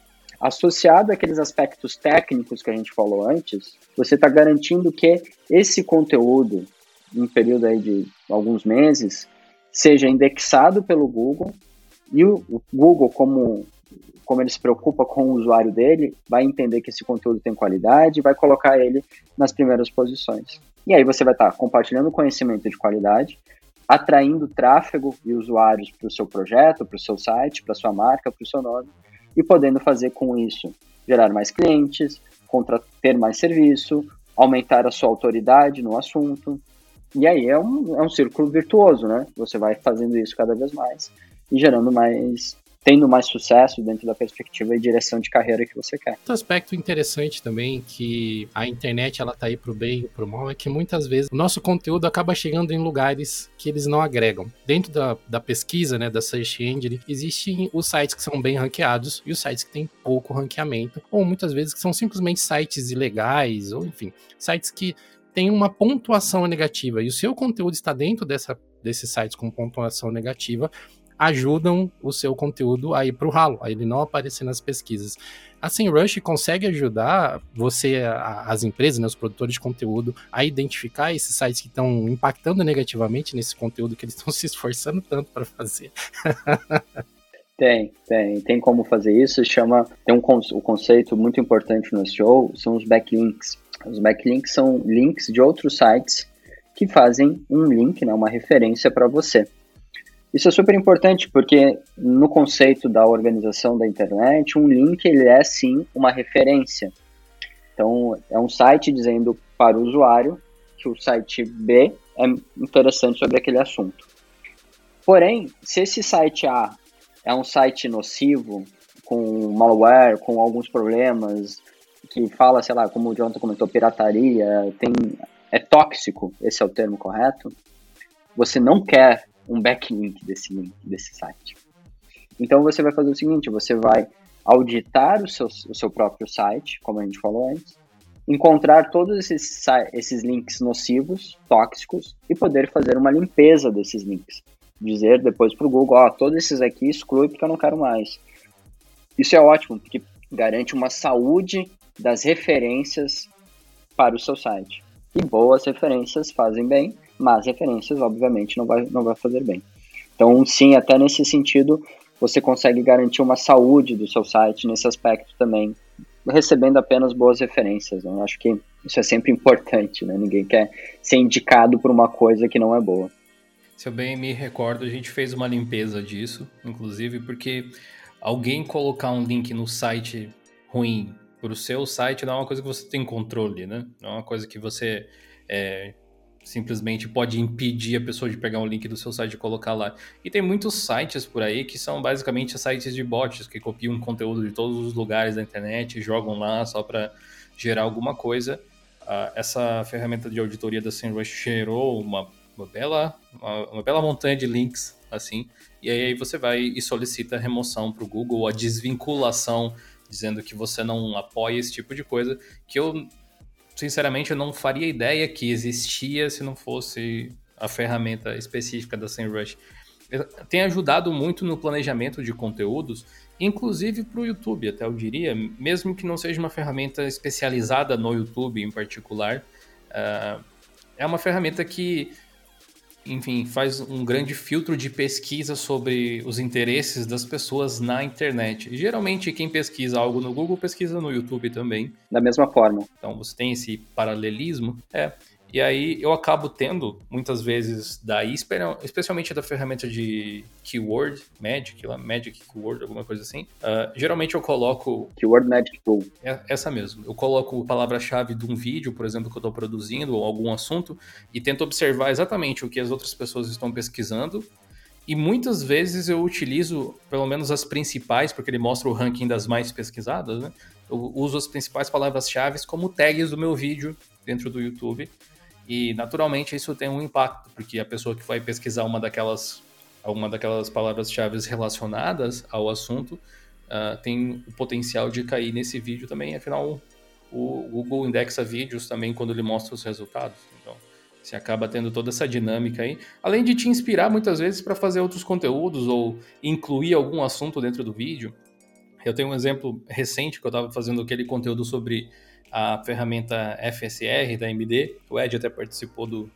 Associado àqueles aspectos técnicos que a gente falou antes, você está garantindo que esse conteúdo, em um período aí de alguns meses, seja indexado pelo Google e o Google, como, como ele se preocupa com o usuário dele, vai entender que esse conteúdo tem qualidade e vai colocar ele nas primeiras posições. E aí você vai estar tá compartilhando conhecimento de qualidade, atraindo tráfego e usuários para o seu projeto, para o seu site, para sua marca, para o seu nome, e podendo fazer com isso gerar mais clientes, ter mais serviço, aumentar a sua autoridade no assunto. E aí é um, é um círculo virtuoso, né? Você vai fazendo isso cada vez mais e gerando mais tendo mais sucesso dentro da perspectiva e direção de carreira que você quer. Outro aspecto interessante também que a internet ela tá aí pro bem e pro mal é que muitas vezes o nosso conteúdo acaba chegando em lugares que eles não agregam. Dentro da, da pesquisa, né, da search engine, existem os sites que são bem ranqueados e os sites que têm pouco ranqueamento, ou muitas vezes que são simplesmente sites ilegais, ou enfim, sites que têm uma pontuação negativa e o seu conteúdo está dentro dessa desses sites com pontuação negativa, ajudam o seu conteúdo a ir para o ralo, a ele não aparecer nas pesquisas. A SEMrush consegue ajudar você, as empresas, né, os produtores de conteúdo, a identificar esses sites que estão impactando negativamente nesse conteúdo que eles estão se esforçando tanto para fazer. Tem, tem, tem como fazer isso. Chama, tem um, um conceito muito importante no SEO, são os backlinks. Os backlinks são links de outros sites que fazem um link, né, uma referência para você. Isso é super importante porque no conceito da organização da internet, um link ele é sim uma referência. Então, é um site dizendo para o usuário que o site B é interessante sobre aquele assunto. Porém, se esse site A é um site nocivo, com malware, com alguns problemas, que fala, sei lá, como o Jonathan comentou, pirataria, tem, é tóxico, esse é o termo correto, você não quer um backlink desse link, desse site. Então você vai fazer o seguinte, você vai auditar o seu, o seu próprio site, como a gente falou antes, encontrar todos esses, esses links nocivos, tóxicos, e poder fazer uma limpeza desses links. Dizer depois para o Google, ó, oh, todos esses aqui exclui porque eu não quero mais. Isso é ótimo, porque garante uma saúde das referências para o seu site. E boas referências fazem bem, mas referências, obviamente, não vai, não vai fazer bem. Então, sim, até nesse sentido, você consegue garantir uma saúde do seu site nesse aspecto também, recebendo apenas boas referências. Né? Eu acho que isso é sempre importante, né? Ninguém quer ser indicado por uma coisa que não é boa. Se eu bem me recordo, a gente fez uma limpeza disso, inclusive, porque alguém colocar um link no site ruim para o seu site não é uma coisa que você tem controle, né? Não é uma coisa que você é, simplesmente pode impedir a pessoa de pegar um link do seu site e colocar lá. E tem muitos sites por aí que são basicamente sites de bots que copiam conteúdo de todos os lugares da internet jogam lá só para gerar alguma coisa. Uh, essa ferramenta de auditoria da SEMrush gerou uma, uma bela, uma, uma, bela montanha de links assim. E aí você vai e solicita a remoção para o Google, a desvinculação, dizendo que você não apoia esse tipo de coisa, que eu sinceramente, eu não faria ideia que existia se não fosse a ferramenta específica da SEMrush. Tem ajudado muito no planejamento de conteúdos, inclusive para o YouTube, até eu diria, mesmo que não seja uma ferramenta especializada no YouTube em particular. Uh, é uma ferramenta que enfim, faz um grande filtro de pesquisa sobre os interesses das pessoas na internet. Geralmente, quem pesquisa algo no Google pesquisa no YouTube também. Da mesma forma. Então, você tem esse paralelismo. É. E aí eu acabo tendo, muitas vezes, daí, especialmente da ferramenta de keyword, Magic, lá, Magic Keyword, alguma coisa assim. Uh, geralmente eu coloco. Keyword Magic Tool. É, essa mesmo. Eu coloco palavra-chave de um vídeo, por exemplo, que eu estou produzindo, ou algum assunto, e tento observar exatamente o que as outras pessoas estão pesquisando E muitas vezes eu utilizo, pelo menos as principais, porque ele mostra o ranking das mais pesquisadas, né? Eu uso as principais palavras-chave como tags do meu vídeo dentro do YouTube. E naturalmente isso tem um impacto, porque a pessoa que vai pesquisar uma daquelas, uma daquelas palavras-chave relacionadas ao assunto uh, tem o potencial de cair nesse vídeo também. Afinal, o Google indexa vídeos também quando ele mostra os resultados. Então, você acaba tendo toda essa dinâmica aí, além de te inspirar muitas vezes para fazer outros conteúdos ou incluir algum assunto dentro do vídeo. Eu tenho um exemplo recente que eu estava fazendo aquele conteúdo sobre a ferramenta FSR da AMD. O Ed até participou do,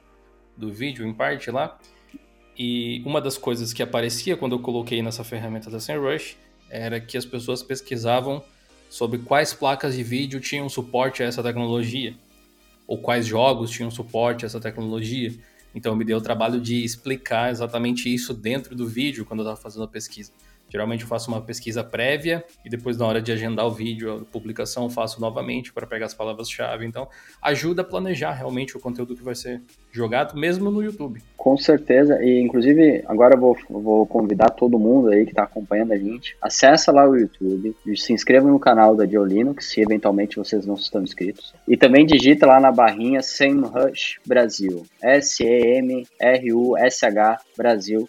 do vídeo em parte lá. E uma das coisas que aparecia quando eu coloquei nessa ferramenta da SEMrush era que as pessoas pesquisavam sobre quais placas de vídeo tinham suporte a essa tecnologia, ou quais jogos tinham suporte a essa tecnologia. Então me deu o trabalho de explicar exatamente isso dentro do vídeo quando eu estava fazendo a pesquisa. Geralmente eu faço uma pesquisa prévia e depois na hora de agendar o vídeo, a publicação, faço novamente para pegar as palavras-chave. Então, ajuda a planejar realmente o conteúdo que vai ser jogado, mesmo no YouTube. Com certeza, e inclusive agora eu vou, vou convidar todo mundo aí que está acompanhando a gente, acessa lá o YouTube, se inscreva no canal da Geolinux, se eventualmente vocês não estão inscritos, e também digita lá na barrinha SEMrush Brasil, S-E-M-R-U-S-H Brasil,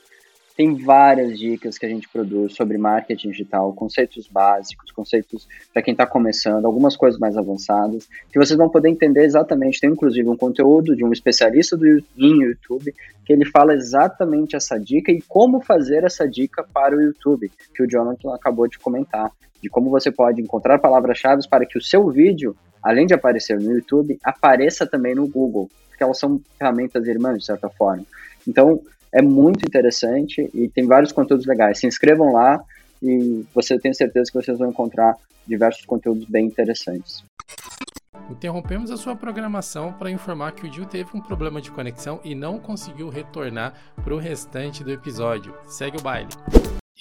tem várias dicas que a gente produz sobre marketing digital, conceitos básicos, conceitos para quem está começando, algumas coisas mais avançadas, que vocês vão poder entender exatamente. Tem inclusive um conteúdo de um especialista do, em YouTube que ele fala exatamente essa dica e como fazer essa dica para o YouTube, que o Jonathan acabou de comentar, de como você pode encontrar palavras-chave para que o seu vídeo, além de aparecer no YouTube, apareça também no Google, porque elas são ferramentas irmãs, de certa forma. Então, é muito interessante e tem vários conteúdos legais. Se inscrevam lá e você tem certeza que vocês vão encontrar diversos conteúdos bem interessantes. Interrompemos a sua programação para informar que o Gil teve um problema de conexão e não conseguiu retornar para o restante do episódio. Segue o baile.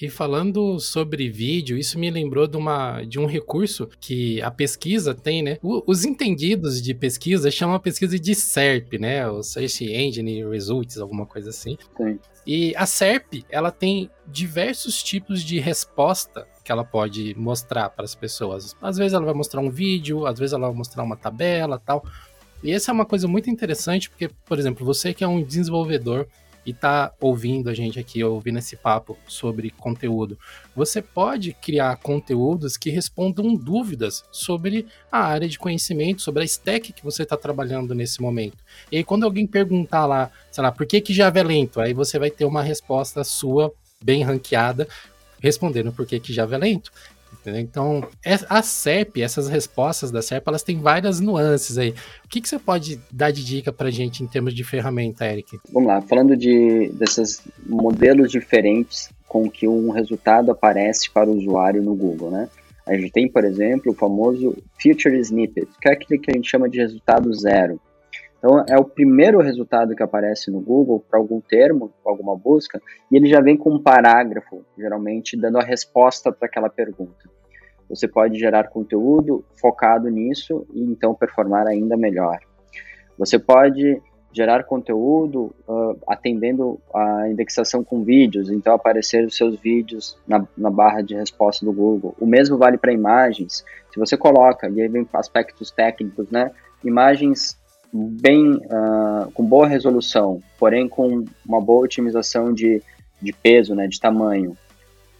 E falando sobre vídeo, isso me lembrou de, uma, de um recurso que a pesquisa tem, né? O, os entendidos de pesquisa chamam a pesquisa de SERP, né? O Search Engine Results, alguma coisa assim. Sim. E a SERP, ela tem diversos tipos de resposta que ela pode mostrar para as pessoas. Às vezes ela vai mostrar um vídeo, às vezes ela vai mostrar uma tabela, tal. E essa é uma coisa muito interessante porque, por exemplo, você que é um desenvolvedor e tá ouvindo a gente aqui, ouvindo esse papo sobre conteúdo, você pode criar conteúdos que respondam dúvidas sobre a área de conhecimento, sobre a stack que você está trabalhando nesse momento. E aí, quando alguém perguntar lá, sei lá, por que, que Java é lento? Aí você vai ter uma resposta sua bem ranqueada respondendo por que, que Java é lento. Entendeu? Então, é, a SERP, essas respostas da SERP, elas têm várias nuances aí. O que, que você pode dar de dica para gente em termos de ferramenta, Eric? Vamos lá, falando de desses modelos diferentes com que um resultado aparece para o usuário no Google, né? A gente tem, por exemplo, o famoso Feature Snippet, que é aquele que a gente chama de resultado zero. Então, é o primeiro resultado que aparece no Google para algum termo, alguma busca, e ele já vem com um parágrafo, geralmente dando a resposta para aquela pergunta. Você pode gerar conteúdo focado nisso e então performar ainda melhor. Você pode gerar conteúdo uh, atendendo a indexação com vídeos, então aparecer os seus vídeos na, na barra de resposta do Google. O mesmo vale para imagens. Se você coloca, e aí vem aspectos técnicos, né? Imagens bem uh, com boa resolução, porém com uma boa otimização de, de peso, né, de tamanho.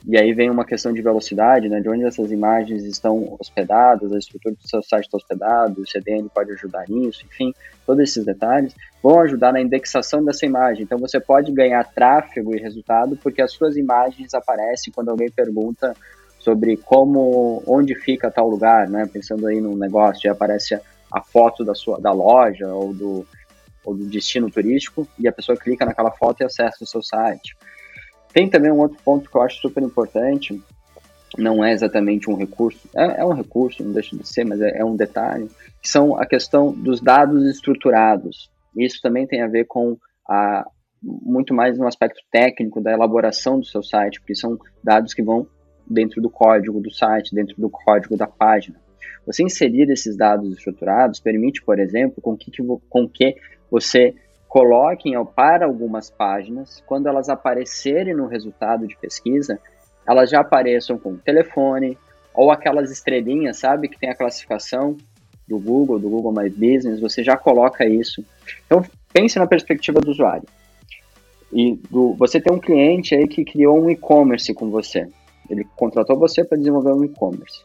E aí vem uma questão de velocidade, né, de onde essas imagens estão hospedadas, a estrutura do seu site está hospedado, o CDN pode ajudar nisso, enfim, todos esses detalhes vão ajudar na indexação dessa imagem. Então você pode ganhar tráfego e resultado porque as suas imagens aparecem quando alguém pergunta sobre como, onde fica tal lugar, né, pensando aí num negócio, e aparece a foto da sua da loja ou do, ou do destino turístico e a pessoa clica naquela foto e acessa o seu site. Tem também um outro ponto que eu acho super importante, não é exatamente um recurso, é, é um recurso, não deixa de ser, mas é, é, um detalhe, que são a questão dos dados estruturados. Isso também tem a ver com a, muito mais no aspecto técnico da elaboração do seu site, porque são dados que vão dentro do código do site, dentro do código da página. Você inserir esses dados estruturados permite, por exemplo, com que, com que você coloquem para algumas páginas, quando elas aparecerem no resultado de pesquisa, elas já apareçam com telefone ou aquelas estrelinhas, sabe, que tem a classificação do Google, do Google My Business, você já coloca isso. Então, pense na perspectiva do usuário. E do, você tem um cliente aí que criou um e-commerce com você. Ele contratou você para desenvolver um e-commerce.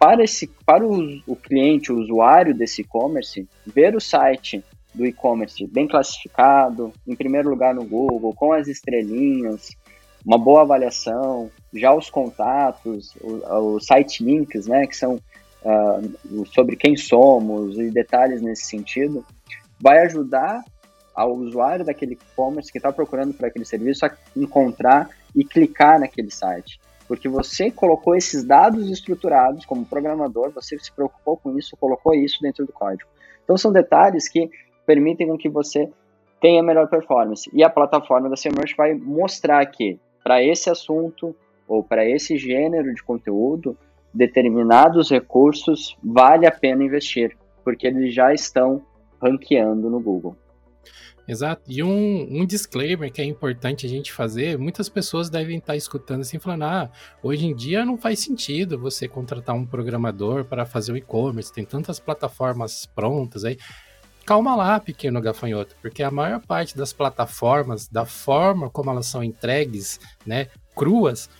Para, esse, para o, o cliente, o usuário desse e-commerce, ver o site do e-commerce bem classificado, em primeiro lugar no Google, com as estrelinhas, uma boa avaliação, já os contatos, os site links, né, que são uh, sobre quem somos e detalhes nesse sentido, vai ajudar ao usuário daquele e-commerce que está procurando por aquele serviço a encontrar e clicar naquele site. Porque você colocou esses dados estruturados como programador, você se preocupou com isso, colocou isso dentro do código. Então são detalhes que permitem que você tenha melhor performance. E a plataforma da Semrush vai mostrar que para esse assunto ou para esse gênero de conteúdo, determinados recursos vale a pena investir, porque eles já estão ranqueando no Google. Exato. E um, um, disclaimer que é importante a gente fazer: muitas pessoas devem estar escutando assim, falando, ah, hoje em dia não faz sentido você contratar um programador para fazer o e-commerce, tem tantas plataformas prontas aí. Calma lá, pequeno gafanhoto, porque a maior parte das plataformas, da forma como elas são entregues, né, cruas,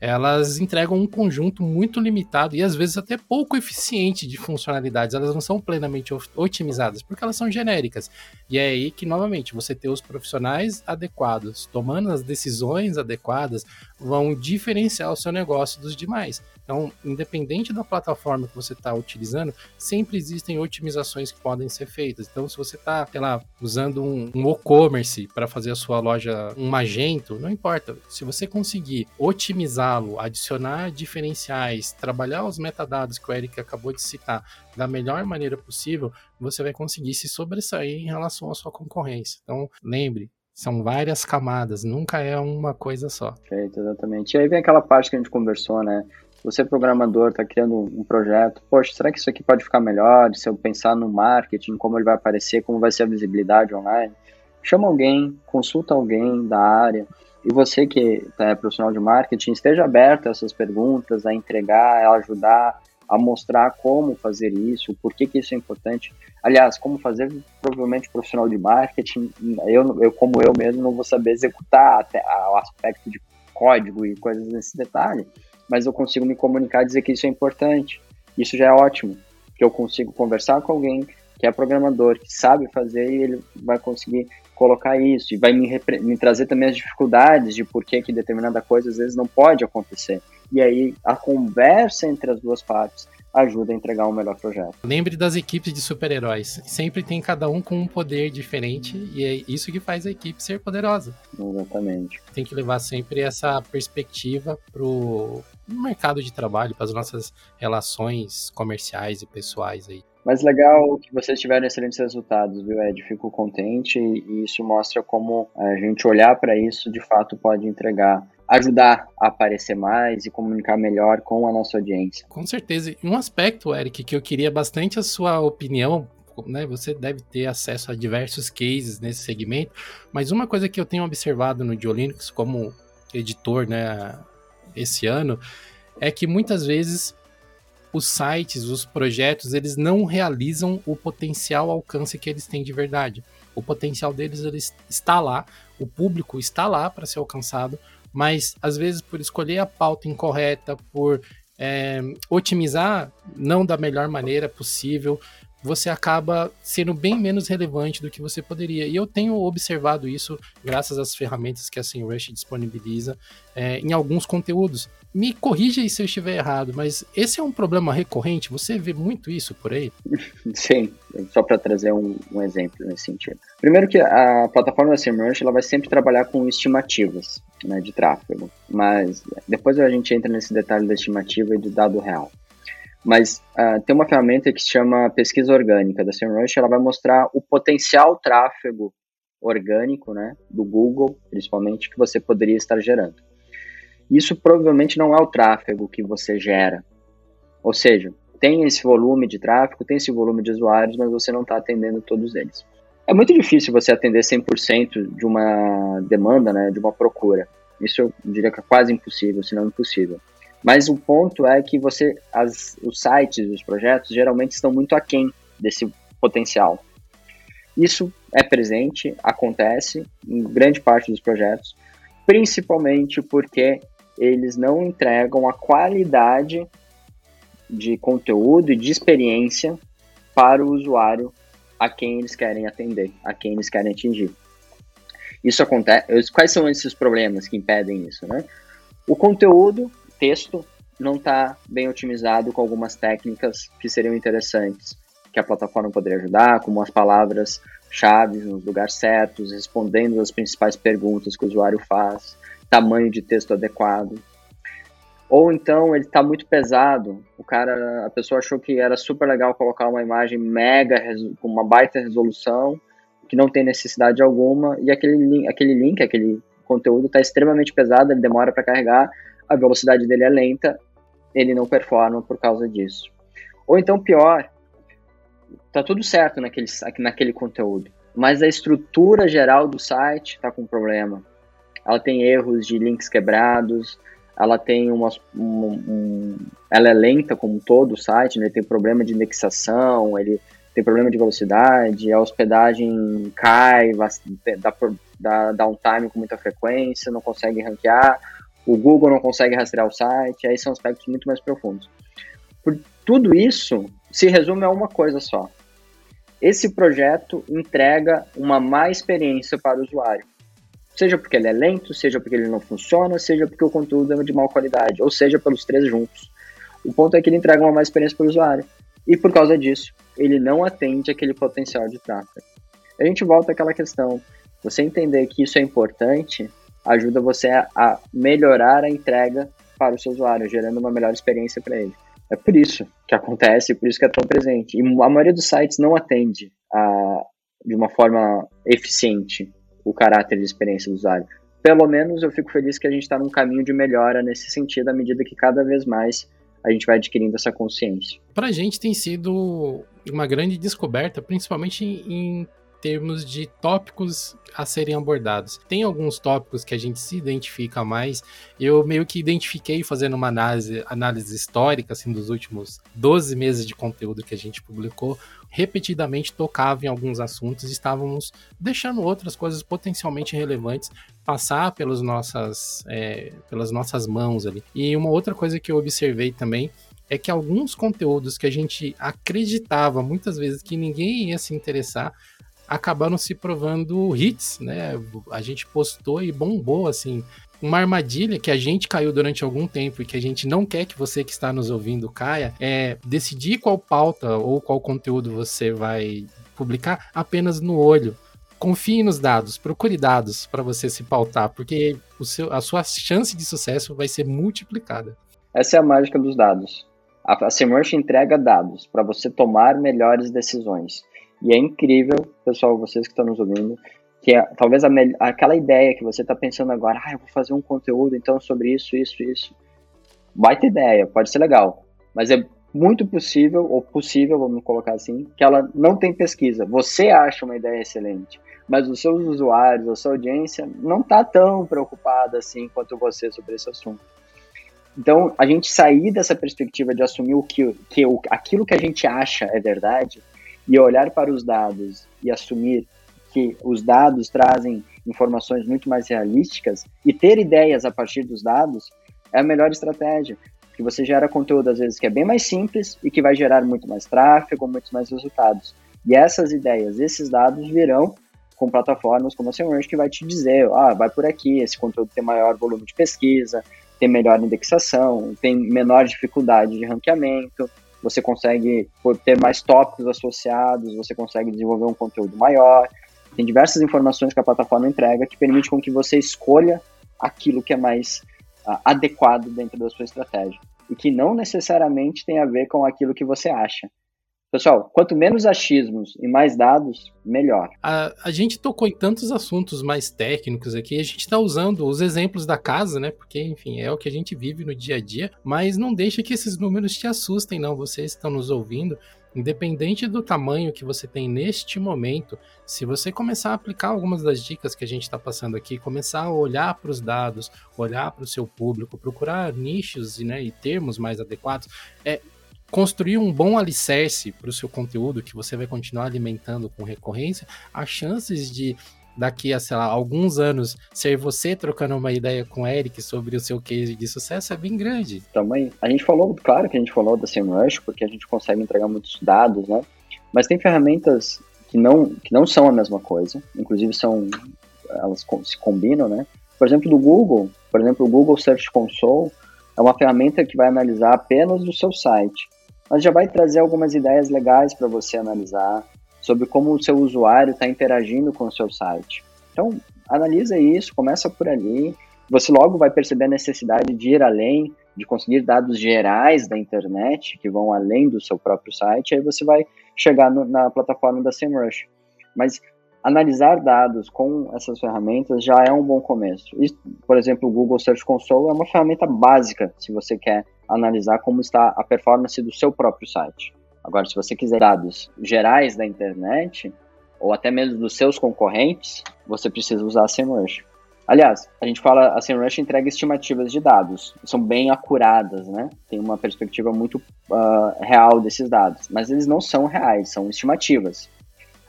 elas entregam um conjunto muito limitado e às vezes até pouco eficiente de funcionalidades. Elas não são plenamente otimizadas porque elas são genéricas. E é aí que, novamente, você ter os profissionais adequados, tomando as decisões adequadas, vão diferenciar o seu negócio dos demais. Então, independente da plataforma que você está utilizando, sempre existem otimizações que podem ser feitas. Então, se você está, sei lá, usando um, um e-commerce para fazer a sua loja, um Magento, não importa. Se você conseguir otimizá-lo, adicionar diferenciais, trabalhar os metadados que o Eric acabou de citar da melhor maneira possível, você vai conseguir se sobressair em relação à sua concorrência. Então, lembre, são várias camadas, nunca é uma coisa só. Perfeito, exatamente. E aí vem aquela parte que a gente conversou, né? você programador está criando um projeto, poxa, será que isso aqui pode ficar melhor? Se eu pensar no marketing, como ele vai aparecer, como vai ser a visibilidade online, chama alguém, consulta alguém da área. E você que é profissional de marketing, esteja aberto a essas perguntas, a entregar, a ajudar, a mostrar como fazer isso, por que, que isso é importante. Aliás, como fazer, provavelmente profissional de marketing, eu, eu como eu mesmo não vou saber executar até o aspecto de código e coisas nesse detalhe, mas eu consigo me comunicar e dizer que isso é importante. Isso já é ótimo, que eu consigo conversar com alguém que é programador, que sabe fazer e ele vai conseguir colocar isso e vai me, me trazer também as dificuldades de por que, que determinada coisa às vezes não pode acontecer. E aí a conversa entre as duas partes ajuda a entregar um melhor projeto. Lembre das equipes de super-heróis. Sempre tem cada um com um poder diferente e é isso que faz a equipe ser poderosa. Exatamente. Tem que levar sempre essa perspectiva pro mercado de trabalho, para as nossas relações comerciais e pessoais aí. Mas legal que vocês tiveram excelentes resultados, viu, Ed? Fico contente e isso mostra como a gente olhar para isso de fato pode entregar ajudar a aparecer mais e comunicar melhor com a nossa audiência. Com certeza. Um aspecto, Eric, que eu queria bastante a sua opinião, né? Você deve ter acesso a diversos cases nesse segmento, mas uma coisa que eu tenho observado no Diolinux como editor, né, esse ano, é que muitas vezes os sites, os projetos, eles não realizam o potencial alcance que eles têm de verdade. O potencial deles ele está lá, o público está lá para ser alcançado, mas às vezes por escolher a pauta incorreta, por é, otimizar não da melhor maneira possível, você acaba sendo bem menos relevante do que você poderia. E eu tenho observado isso graças às ferramentas que a SEMrush disponibiliza é, em alguns conteúdos. Me corrija aí se eu estiver errado, mas esse é um problema recorrente? Você vê muito isso por aí? Sim, só para trazer um, um, exemplo nesse sentido. Primeiro que a plataforma da SEMrush ela vai sempre trabalhar com estimativas né, de tráfego, mas depois a gente entra nesse detalhe da estimativa e do dado real. Mas uh, tem uma ferramenta que se chama pesquisa orgânica da SEMrush, ela vai mostrar o potencial tráfego orgânico, né, do Google, principalmente, que você poderia estar gerando. Isso provavelmente não é o tráfego que você gera. Ou seja, tem esse volume de tráfego, tem esse volume de usuários, mas você não está atendendo todos eles. É muito difícil você atender 100% de uma demanda, né, de uma procura. Isso eu diria que é quase impossível, se não impossível. Mas o ponto é que você, as, os sites, os projetos, geralmente estão muito aquém desse potencial. Isso é presente, acontece em grande parte dos projetos, principalmente porque eles não entregam a qualidade de conteúdo e de experiência para o usuário a quem eles querem atender, a quem eles querem atingir. Isso acontece. Quais são esses problemas que impedem isso, né? O conteúdo, texto, não está bem otimizado com algumas técnicas que seriam interessantes, que a plataforma poderia ajudar, como as palavras-chave nos lugares certos, respondendo as principais perguntas que o usuário faz, tamanho de texto adequado. Ou então ele está muito pesado, o cara, a pessoa achou que era super legal colocar uma imagem mega, com uma baita resolução, que não tem necessidade alguma, e aquele, aquele link, aquele conteúdo está extremamente pesado, ele demora para carregar, a velocidade dele é lenta, ele não performa por causa disso. Ou então, pior, tá tudo certo naquele, naquele conteúdo, mas a estrutura geral do site está com problema. Ela tem erros de links quebrados, ela tem umas, um, um, ela é lenta como todo o site, né? tem problema de indexação, ele tem problema de velocidade, a hospedagem cai, dá, dá downtime com muita frequência, não consegue ranquear, o Google não consegue rastrear o site, aí são aspectos muito mais profundos. Por tudo isso, se resume a uma coisa só. Esse projeto entrega uma má experiência para o usuário. Seja porque ele é lento, seja porque ele não funciona, seja porque o conteúdo é de má qualidade, ou seja, pelos três juntos. O ponto é que ele entrega uma má experiência para o usuário. E por causa disso, ele não atende aquele potencial de tráfego. A gente volta àquela questão. Você entender que isso é importante ajuda você a melhorar a entrega para o seu usuário, gerando uma melhor experiência para ele. É por isso que acontece, por isso que é tão presente. E a maioria dos sites não atende a, de uma forma eficiente o caráter de experiência do usuário. Pelo menos eu fico feliz que a gente está num caminho de melhora nesse sentido, à medida que cada vez mais a gente vai adquirindo essa consciência. Para a gente tem sido uma grande descoberta, principalmente em termos de tópicos a serem abordados. Tem alguns tópicos que a gente se identifica mais. Eu meio que identifiquei fazendo uma análise, análise histórica assim, dos últimos 12 meses de conteúdo que a gente publicou. Repetidamente tocava em alguns assuntos estávamos deixando outras coisas potencialmente relevantes passar pelas nossas, é, pelas nossas mãos ali. E uma outra coisa que eu observei também é que alguns conteúdos que a gente acreditava muitas vezes que ninguém ia se interessar, acabaram se provando hits, né? A gente postou e bombou, assim. Uma armadilha que a gente caiu durante algum tempo e que a gente não quer que você que está nos ouvindo caia é decidir qual pauta ou qual conteúdo você vai publicar apenas no olho. Confie nos dados, procure dados para você se pautar, porque o seu, a sua chance de sucesso vai ser multiplicada. Essa é a mágica dos dados. A, a Semerch entrega dados para você tomar melhores decisões. E é incrível, pessoal, vocês que estão nos ouvindo, que é, talvez a, aquela ideia que você está pensando agora, ah, eu vou fazer um conteúdo então sobre isso, isso, isso. Vai ter ideia, pode ser legal, mas é muito possível, ou possível, vamos colocar assim, que ela não tem pesquisa. Você acha uma ideia excelente, mas os seus usuários, a sua audiência, não está tão preocupada assim quanto você sobre esse assunto. Então, a gente sair dessa perspectiva de assumir o que, que o, aquilo que a gente acha é verdade e olhar para os dados e assumir que os dados trazem informações muito mais realísticas e ter ideias a partir dos dados é a melhor estratégia. Que você gera conteúdo, às vezes, que é bem mais simples e que vai gerar muito mais tráfego, muitos mais resultados. E essas ideias, esses dados virão com plataformas como a SEMrush que vai te dizer, ah, vai por aqui, esse conteúdo tem maior volume de pesquisa, tem melhor indexação, tem menor dificuldade de ranqueamento, você consegue ter mais tópicos associados, você consegue desenvolver um conteúdo maior. Tem diversas informações que a plataforma entrega que permite com que você escolha aquilo que é mais uh, adequado dentro da sua estratégia e que não necessariamente tem a ver com aquilo que você acha. Pessoal, quanto menos achismos e mais dados, melhor. A, a gente tocou em tantos assuntos mais técnicos aqui, a gente está usando os exemplos da casa, né? Porque, enfim, é o que a gente vive no dia a dia, mas não deixa que esses números te assustem, não. Vocês estão nos ouvindo, independente do tamanho que você tem neste momento, se você começar a aplicar algumas das dicas que a gente está passando aqui, começar a olhar para os dados, olhar para o seu público, procurar nichos né, e termos mais adequados, é, construir um bom alicerce para o seu conteúdo que você vai continuar alimentando com recorrência, as chances de daqui a, sei lá, alguns anos, ser você trocando uma ideia com o Eric sobre o seu case de sucesso é bem grande. Também, a gente falou, claro que a gente falou da SEMrush, porque a gente consegue entregar muitos dados, né? Mas tem ferramentas que não, que não são a mesma coisa, inclusive são, elas se combinam, né? Por exemplo, do Google, por exemplo, o Google Search Console é uma ferramenta que vai analisar apenas o seu site, mas já vai trazer algumas ideias legais para você analisar, sobre como o seu usuário está interagindo com o seu site. Então, analisa isso, começa por ali. Você logo vai perceber a necessidade de ir além, de conseguir dados gerais da internet, que vão além do seu próprio site, aí você vai chegar no, na plataforma da SEMrush. Mas analisar dados com essas ferramentas já é um bom começo. por exemplo, o Google Search Console é uma ferramenta básica se você quer analisar como está a performance do seu próprio site. Agora, se você quiser dados gerais da internet, ou até mesmo dos seus concorrentes, você precisa usar a SEMrush. Aliás, a gente fala, a SEMrush entrega estimativas de dados, são bem acuradas, né? Tem uma perspectiva muito uh, real desses dados, mas eles não são reais, são estimativas.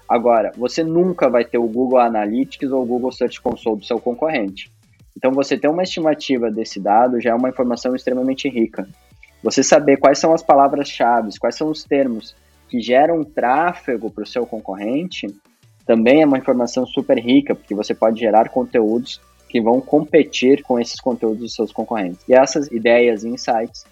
Agora, você nunca vai ter o Google Analytics ou o Google Search Console do seu concorrente. Então, você ter uma estimativa desse dado já é uma informação extremamente rica. Você saber quais são as palavras-chave, quais são os termos que geram tráfego para o seu concorrente, também é uma informação super rica, porque você pode gerar conteúdos que vão competir com esses conteúdos dos seus concorrentes. E essas ideias e insights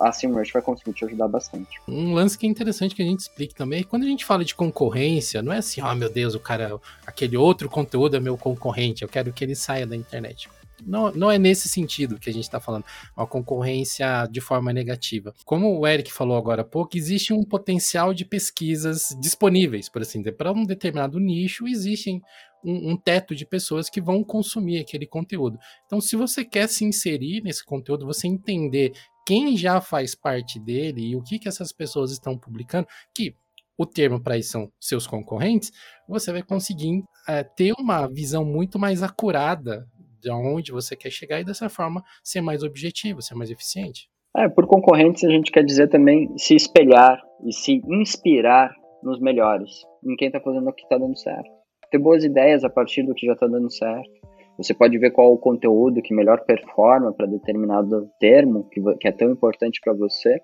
a SEMrush vai conseguir te ajudar bastante. Um lance que é interessante que a gente explique também é que quando a gente fala de concorrência, não é assim, oh meu Deus, o cara, aquele outro conteúdo é meu concorrente, eu quero que ele saia da internet não, não é nesse sentido que a gente está falando, uma concorrência de forma negativa. Como o Eric falou agora há pouco, existe um potencial de pesquisas disponíveis, por assim dizer, para um determinado nicho, existem um, um, teto de pessoas que vão consumir aquele conteúdo. Então, se você quer se inserir nesse conteúdo, você entender quem já faz parte dele e o que, que essas pessoas estão publicando, que o termo para isso são seus concorrentes, você vai conseguir é, ter uma visão muito mais acurada de onde você quer chegar e dessa forma ser mais objetivo, ser mais eficiente. É, por concorrentes a gente quer dizer também se espelhar e se inspirar nos melhores, em quem está fazendo o que está dando certo. Ter boas ideias a partir do que já está dando certo. Você pode ver qual o conteúdo que melhor performa para determinado termo que, que é tão importante para você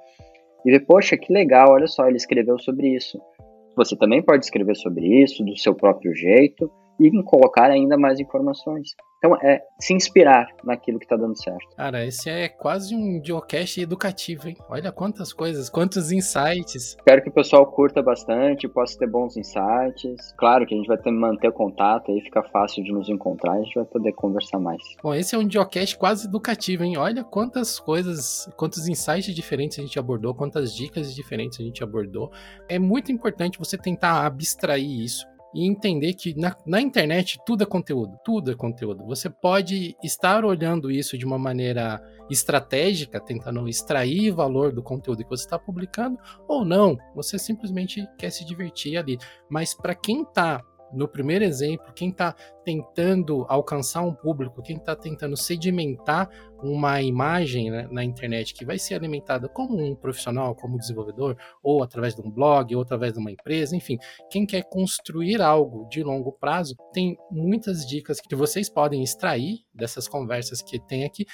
e ver, poxa, que legal, olha só, ele escreveu sobre isso. Você também pode escrever sobre isso do seu próprio jeito e colocar ainda mais informações. Então, é se inspirar naquilo que está dando certo. Cara, esse é quase um geocache educativo, hein? Olha quantas coisas, quantos insights. Espero que o pessoal curta bastante, possa ter bons insights. Claro que a gente vai ter manter contato, aí fica fácil de nos encontrar, a gente vai poder conversar mais. Bom, esse é um geocache quase educativo, hein? Olha quantas coisas, quantos insights diferentes a gente abordou, quantas dicas diferentes a gente abordou. É muito importante você tentar abstrair isso e entender que na, na, internet tudo é conteúdo, tudo é conteúdo. Você pode estar olhando isso de uma maneira estratégica, tentando extrair valor do conteúdo que você está publicando, ou não, você simplesmente quer se divertir ali. Mas para quem está no primeiro exemplo, quem está tentando alcançar um público, quem está tentando sedimentar uma imagem né, na internet que vai ser alimentada como um profissional, como desenvolvedor, ou através de um blog, ou através de uma empresa, enfim, quem quer construir algo de longo prazo, tem muitas dicas que vocês podem extrair dessas conversas que tem aqui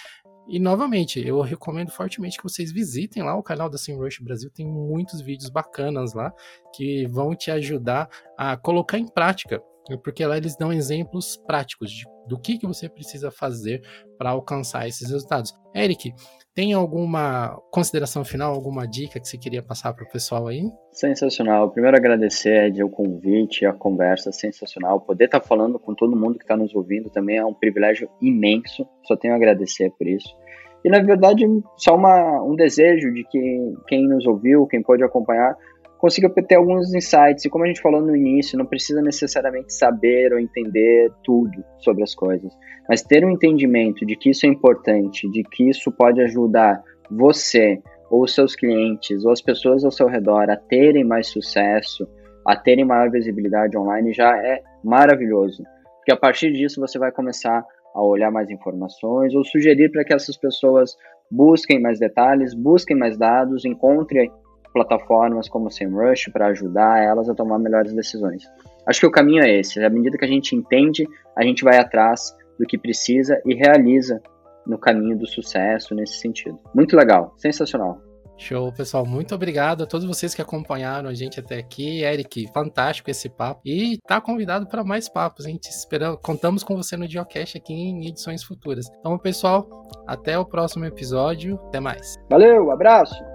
e novamente, eu recomendo fortemente que vocês visitem lá o canal da SEMrush Brasil, tem muitos vídeos bacanas lá que vão te ajudar a colocar em prática, porque lá eles dão exemplos práticos de, do que, que você precisa fazer para alcançar esses resultados. Eric, tem alguma consideração final, alguma dica que você queria passar para o pessoal aí? Sensacional. Primeiro agradecer Ed, o convite, a conversa sensacional. Poder estar tá falando com todo mundo que está nos ouvindo também é um privilégio imenso. Só tenho a agradecer por isso. E na verdade, só uma, um desejo de que quem nos ouviu, quem pode acompanhar, consiga ter alguns insights. E como a gente falou no início, não precisa necessariamente saber ou entender tudo sobre as coisas, mas ter um entendimento de que isso é importante, de que isso pode ajudar você ou seus clientes, ou as pessoas ao seu redor a terem mais sucesso, a terem maior visibilidade online, já é maravilhoso. Porque a partir disso você vai começar a olhar mais informações ou sugerir para que essas pessoas busquem mais detalhes, busquem mais dados, encontrem plataformas como o SEMrush para ajudar elas a tomar melhores decisões. Acho que o caminho é esse. À medida que a gente entende, a gente vai atrás do que precisa e realiza no caminho do sucesso nesse sentido. Muito legal, sensacional. Show, pessoal. Muito obrigado a todos vocês que acompanharam a gente até aqui. Eric, fantástico esse papo. E tá convidado para mais papos. A gente espera, contamos com você no Geocache aqui em edições futuras. Então, pessoal, até o próximo episódio. Até mais. Valeu, abraço.